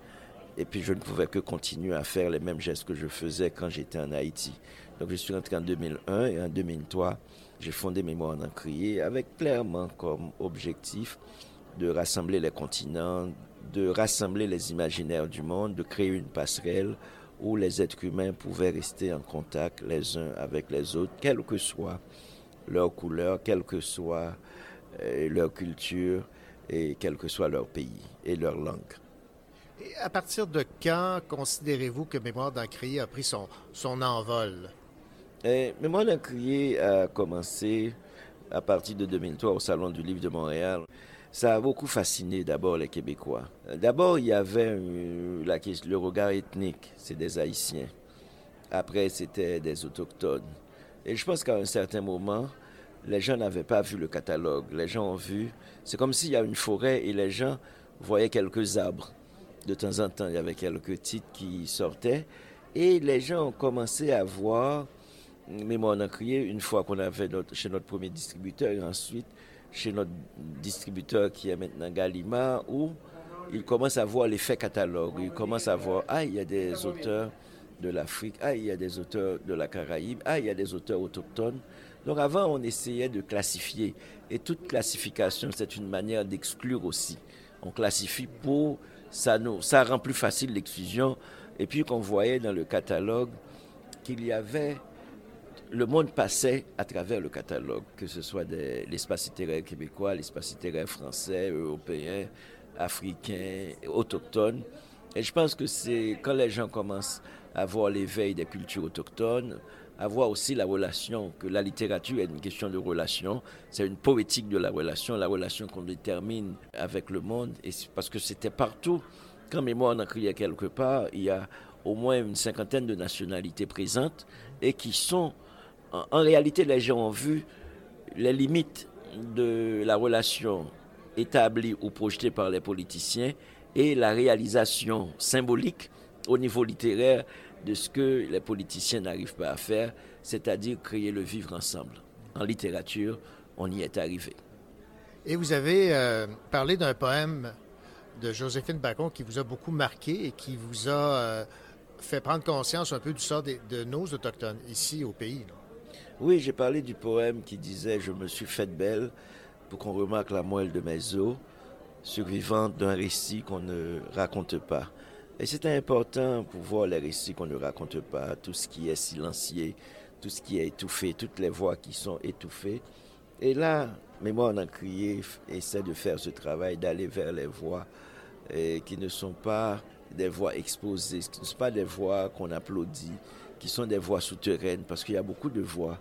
Et puis je ne pouvais que continuer à faire les mêmes gestes que je faisais quand j'étais en Haïti. Donc je suis rentré en 2001 et en 2003, j'ai fondé Mémoire en Encrier avec clairement comme objectif de rassembler les continents, de rassembler les imaginaires du monde, de créer une passerelle où les êtres humains pouvaient rester en contact les uns avec les autres, quelle que soit leur couleur, quelle que soit euh, leur culture et quel que soit leur pays et leur langue. À partir de quand considérez-vous que Mémoire d'Encrier a pris son, envol? Et Mémoire d'un crier a commencé à partir de 2003 au Salon du Livre de Montréal. Ça a beaucoup fasciné d'abord les Québécois. D'abord, il y avait la le regard ethnique, c'est des Haïtiens. Après, c'était des Autochtones. Et je pense qu'à un certain moment, les gens n'avaient pas vu le catalogue. Les gens ont vu, c'est comme s'il y a une forêt et les gens voyaient quelques arbres. De temps en temps, il y avait quelques titres qui sortaient. Et les gens ont commencé à voir Mémoire en crié une fois qu'on avait chez notre premier distributeur et ensuite chez notre distributeur qui est maintenant Gallimard où il commence à voir l'effet catalogue. Il commence à voir, ah, il y a des auteurs de l'Afrique, ah, il y a des auteurs de la Caraïbe, ah, il y a des auteurs autochtones. Donc avant, on essayait de classifier. Et toute classification, c'est une manière d'exclure aussi. On classifie pour, ça, nous, ça rend plus facile l'exclusion. Et puis qu'on voyait dans le catalogue qu'il y avait le monde passait à travers le catalogue, que ce soit l'espace littéraire québécois, l'espace littéraire français, européen, africain, autochtone. Et je pense que c'est quand les gens commencent à voir l'éveil des cultures autochtones, à voir aussi la relation, que la littérature est une question de relation, c'est une poétique de la relation, la relation qu'on détermine avec le monde, et parce que c'était partout. Quand Mémoire en criait quelque part, il y a au moins une cinquantaine de nationalités présentes et qui sont, en réalité, les gens ont vu les limites de la relation établie ou projetée par les politiciens et la réalisation symbolique au niveau littéraire de ce que les politiciens n'arrivent pas à faire, c'est-à-dire créer le vivre ensemble. En littérature, on y est arrivé. Et vous avez euh, parlé d'un poème de Joséphine Bacon qui vous a beaucoup marqué et qui vous a euh, fait prendre conscience un peu du sort de nos Autochtones ici au pays. là. Oui, j'ai parlé du poème qui disait Je me suis faite belle pour qu'on remarque la moelle de mes os, survivante d'un récit qu'on ne raconte pas. Et c'était important pour voir les récits qu'on ne raconte pas, tout ce qui est silencieux, tout ce qui est étouffé, toutes les voix qui sont étouffées. Et là, Mémoire en crié essaie de faire ce travail, d'aller vers les voix qui ne sont pas des voix exposées, qui ne sont pas des voix qu'on applaudit, qui sont des voix souterraines, parce qu'il y a beaucoup de voix,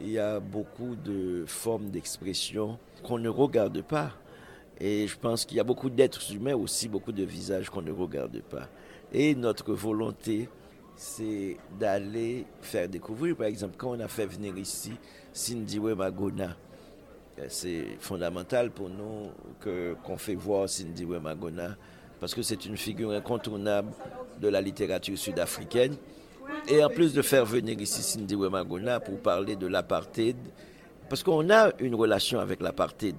il y a beaucoup de formes d'expression qu'on ne regarde pas. Et je pense qu'il y a beaucoup d'êtres humains aussi, beaucoup de visages qu'on ne regarde pas. Et notre volonté, c'est d'aller faire découvrir, par exemple, quand on a fait venir ici Cindy Magona, euh, c'est fondamental pour nous que, qu'on fait voir Cindy Magona, parce que c'est une figure incontournable de la littérature sud-africaine. Et en plus de faire venir ici Cindy Magona pour parler de l'apartheid, parce qu'on a une relation avec l'apartheid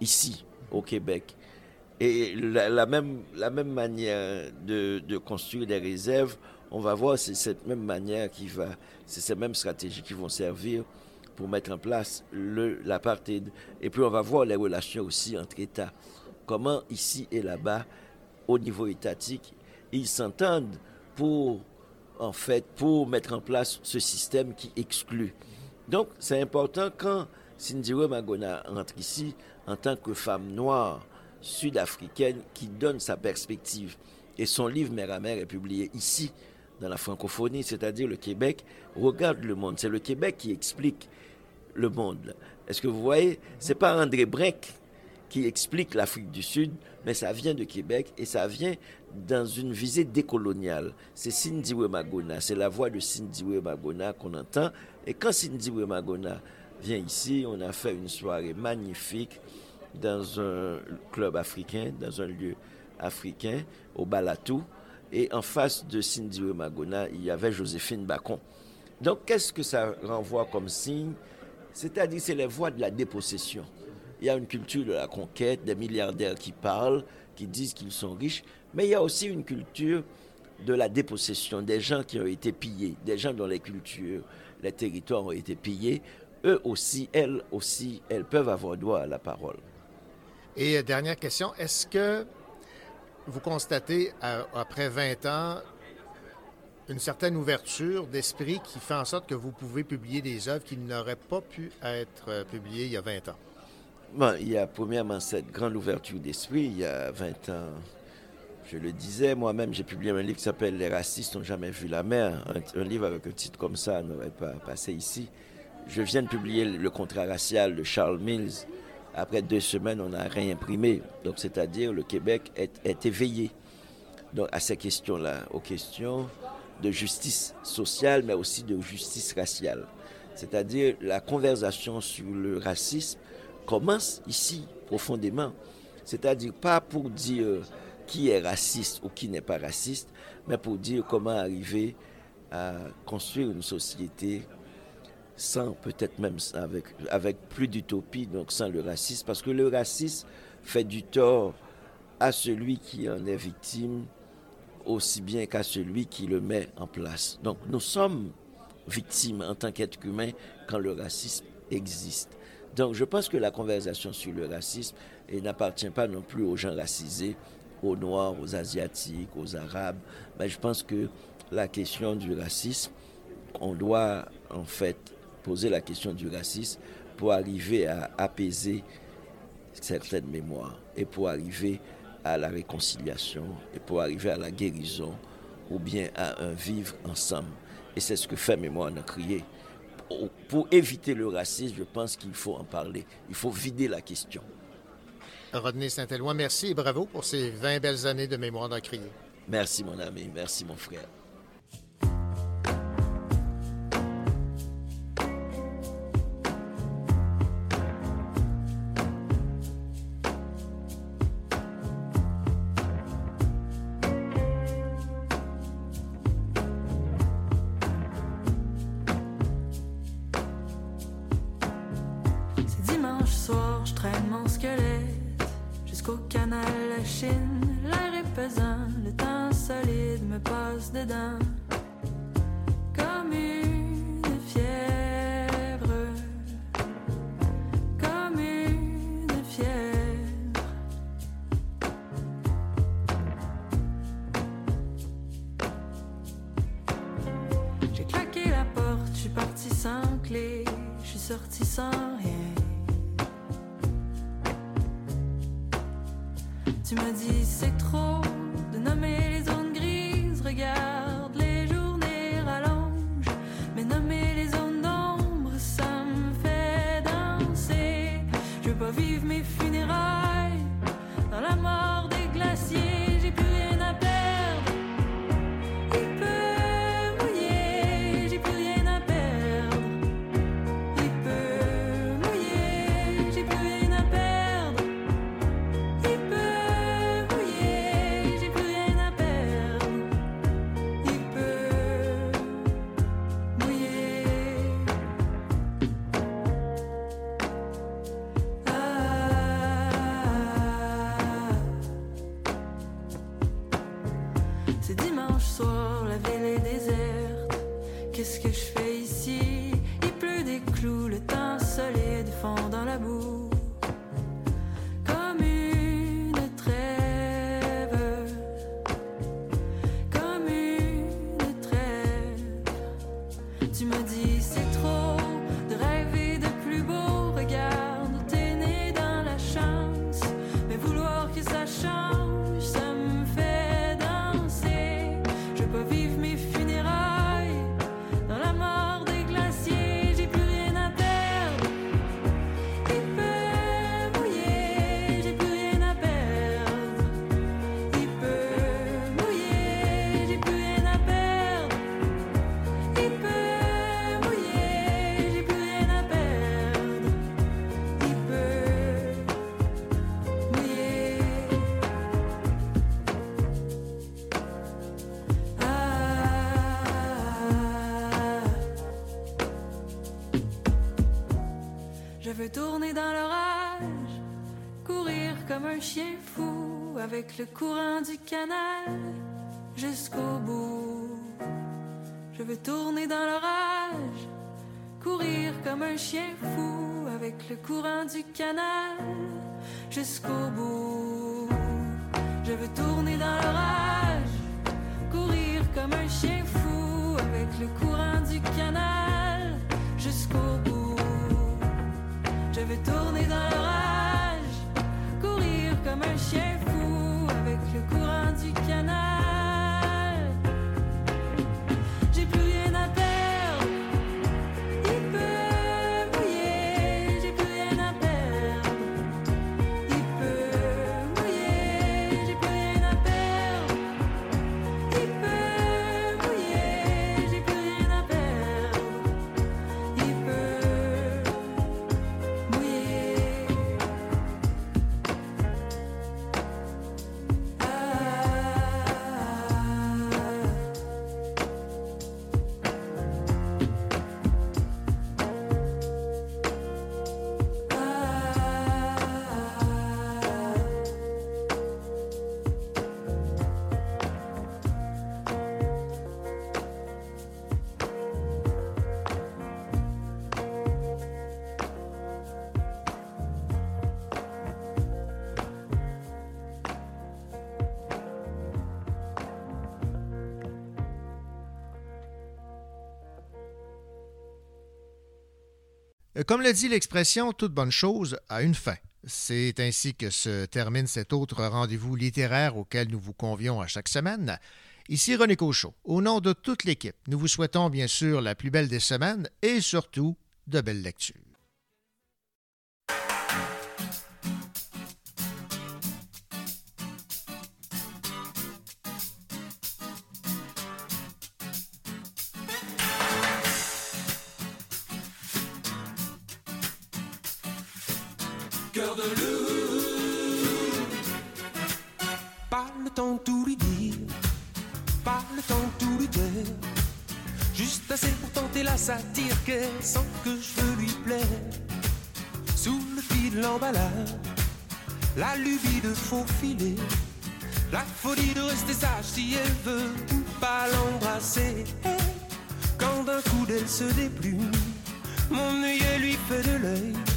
ici, au Québec. Et la, même, la même manière de, construire des réserves, on va voir, c'est cette même manière qui va, c'est ces mêmes stratégies qui vont servir pour mettre en place l'apartheid. Et puis on va voir les relations aussi entre États. Comment ici et là-bas, au niveau étatique, ils s'entendent pour, en fait, pour mettre en place ce système qui exclut. Donc c'est important quand Cindy Magona entre ici en tant que femme noire sud-africaine qui donne sa perspective. Et son livre Mère à Mère est publié ici, dans la francophonie, c'est-à-dire le Québec, regarde le monde. C'est le Québec qui explique le monde. Est-ce que vous voyez? C'est pas André Brec qui explique l'Afrique du Sud, mais ça vient de Québec et ça vient dans une visée décoloniale. C'est Cindy Magona, c'est la voix de Cindy Magona qu'on entend. Et quand Cindy Magona vient ici, on a fait une soirée magnifique dans un club africain, dans un lieu africain, au Balatou. Et en face de Cindy Magona, il y avait Joséphine Bacon. Donc, qu'est-ce que ça renvoie comme signe? C'est-à-dire, c'est les voix de la dépossession. Il y a une culture de la conquête, des milliardaires qui parlent, qui disent qu'ils sont riches, mais il y a aussi une culture de la dépossession, des gens qui ont été pillés, des gens dont les cultures, les territoires ont été pillés. Eux aussi, elles aussi, elles peuvent avoir droit à la parole. Et euh, dernière question, est-ce que vous constatez, à- après 20 ans, une certaine ouverture d'esprit qui fait en sorte que vous pouvez publier des œuvres qui n'auraient pas pu être euh, publiées il y a 20 ans? Bon, il y a premièrement cette grande ouverture d'esprit. Il y a 20 ans, je le disais, moi-même, j'ai publié un livre qui s'appelle Les racistes n'ont jamais vu la mer. Un, un livre avec un titre comme ça n'aurait pas passé ici. Je viens de publier Le contrat racial de Charles Mills. Après deux semaines, on a réimprimé. Donc, c'est-à-dire, le Québec est, éveillé à ces questions-là, aux questions de justice sociale, mais aussi de justice raciale. C'est-à-dire, la conversation sur le racisme commence ici, profondément. C'est-à-dire, pas pour dire qui est raciste ou qui n'est pas raciste, mais pour dire comment arriver à construire une société sans peut-être même avec, avec plus d'utopie, donc sans le racisme, parce que le racisme fait du tort à celui qui en est victime aussi bien qu'à celui qui le met en place. Donc nous sommes victimes en tant qu'êtres humains quand le racisme existe. Donc je pense que la conversation sur le racisme n'appartient pas non plus aux gens racisés, aux Noirs, aux Asiatiques, aux Arabes, mais je pense que la question du racisme, on doit en fait poser la question du racisme pour arriver à apaiser certaines mémoires et pour arriver à la réconciliation et pour arriver à la guérison ou bien à un vivre ensemble. Et c'est ce que fait Mémoire crier. Pour, pour éviter le racisme, je pense qu'il faut en parler. Il faut vider la question. Rodney Saint-Éloi, merci et bravo pour ces 20 belles années de mémoire d'Encrier. Merci mon ami, merci mon frère. dans l'orage, courir comme un chien fou avec le courant du canal jusqu'au bout. Je veux tourner dans l'orage, courir comme un chien fou avec le courant du canal jusqu'au bout. Je veux tourner dans l'orage, courir comme un chien fou avec le courant du canal jusqu'au Comme le dit l'expression, toute bonne chose a une fin. C'est ainsi que se termine cet autre rendez-vous littéraire auquel nous vous convions à chaque semaine. Ici René Cochot. Au nom de toute l'équipe, nous vous souhaitons bien sûr la plus belle des semaines et surtout de belles lectures. cœur de loup. Pas le temps de tout lui dire, pas le temps de tout lui dire. Juste assez pour tenter la satire qu'elle sans que je veux lui plaire. Sous le fil de l'emballage, la lubie de faux filet, la folie de rester sage si elle veut ou pas l'embrasser. Quand d'un coup d'elle se déplume, mon œil lui fait de l'œil.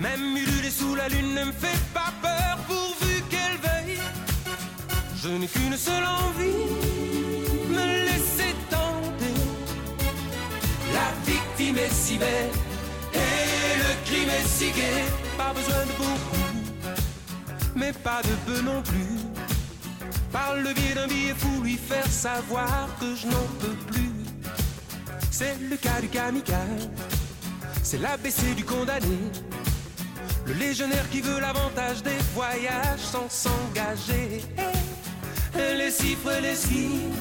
Même ululé sous la lune ne me fait pas peur pourvu qu'elle veuille. Je n'ai qu'une seule envie, me laisser tenter. La victime est si belle et le crime est si gai. Pas besoin de beaucoup, mais pas de peu non plus. Par le biais d'un billet fou, lui faire savoir que je n'en peux plus. C'est le cas du kamikaze, c'est l'ABC du condamné. Le légionnaire qui veut l'avantage des voyages sans s'engager. Et les chiffres les signes,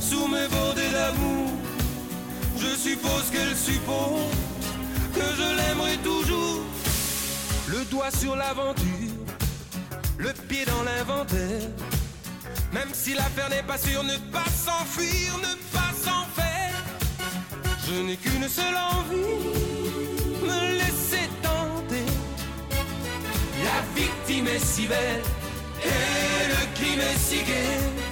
sous mes bordées d'amour, je suppose qu'elle suppose que je l'aimerai toujours. Le doigt sur l'aventure, le pied dans l'inventaire. Même si l'affaire n'est pas sûre, ne pas s'enfuir, ne pas s'en faire. Je n'ai qu'une seule envie, La victime est si belle et le crime est si gai.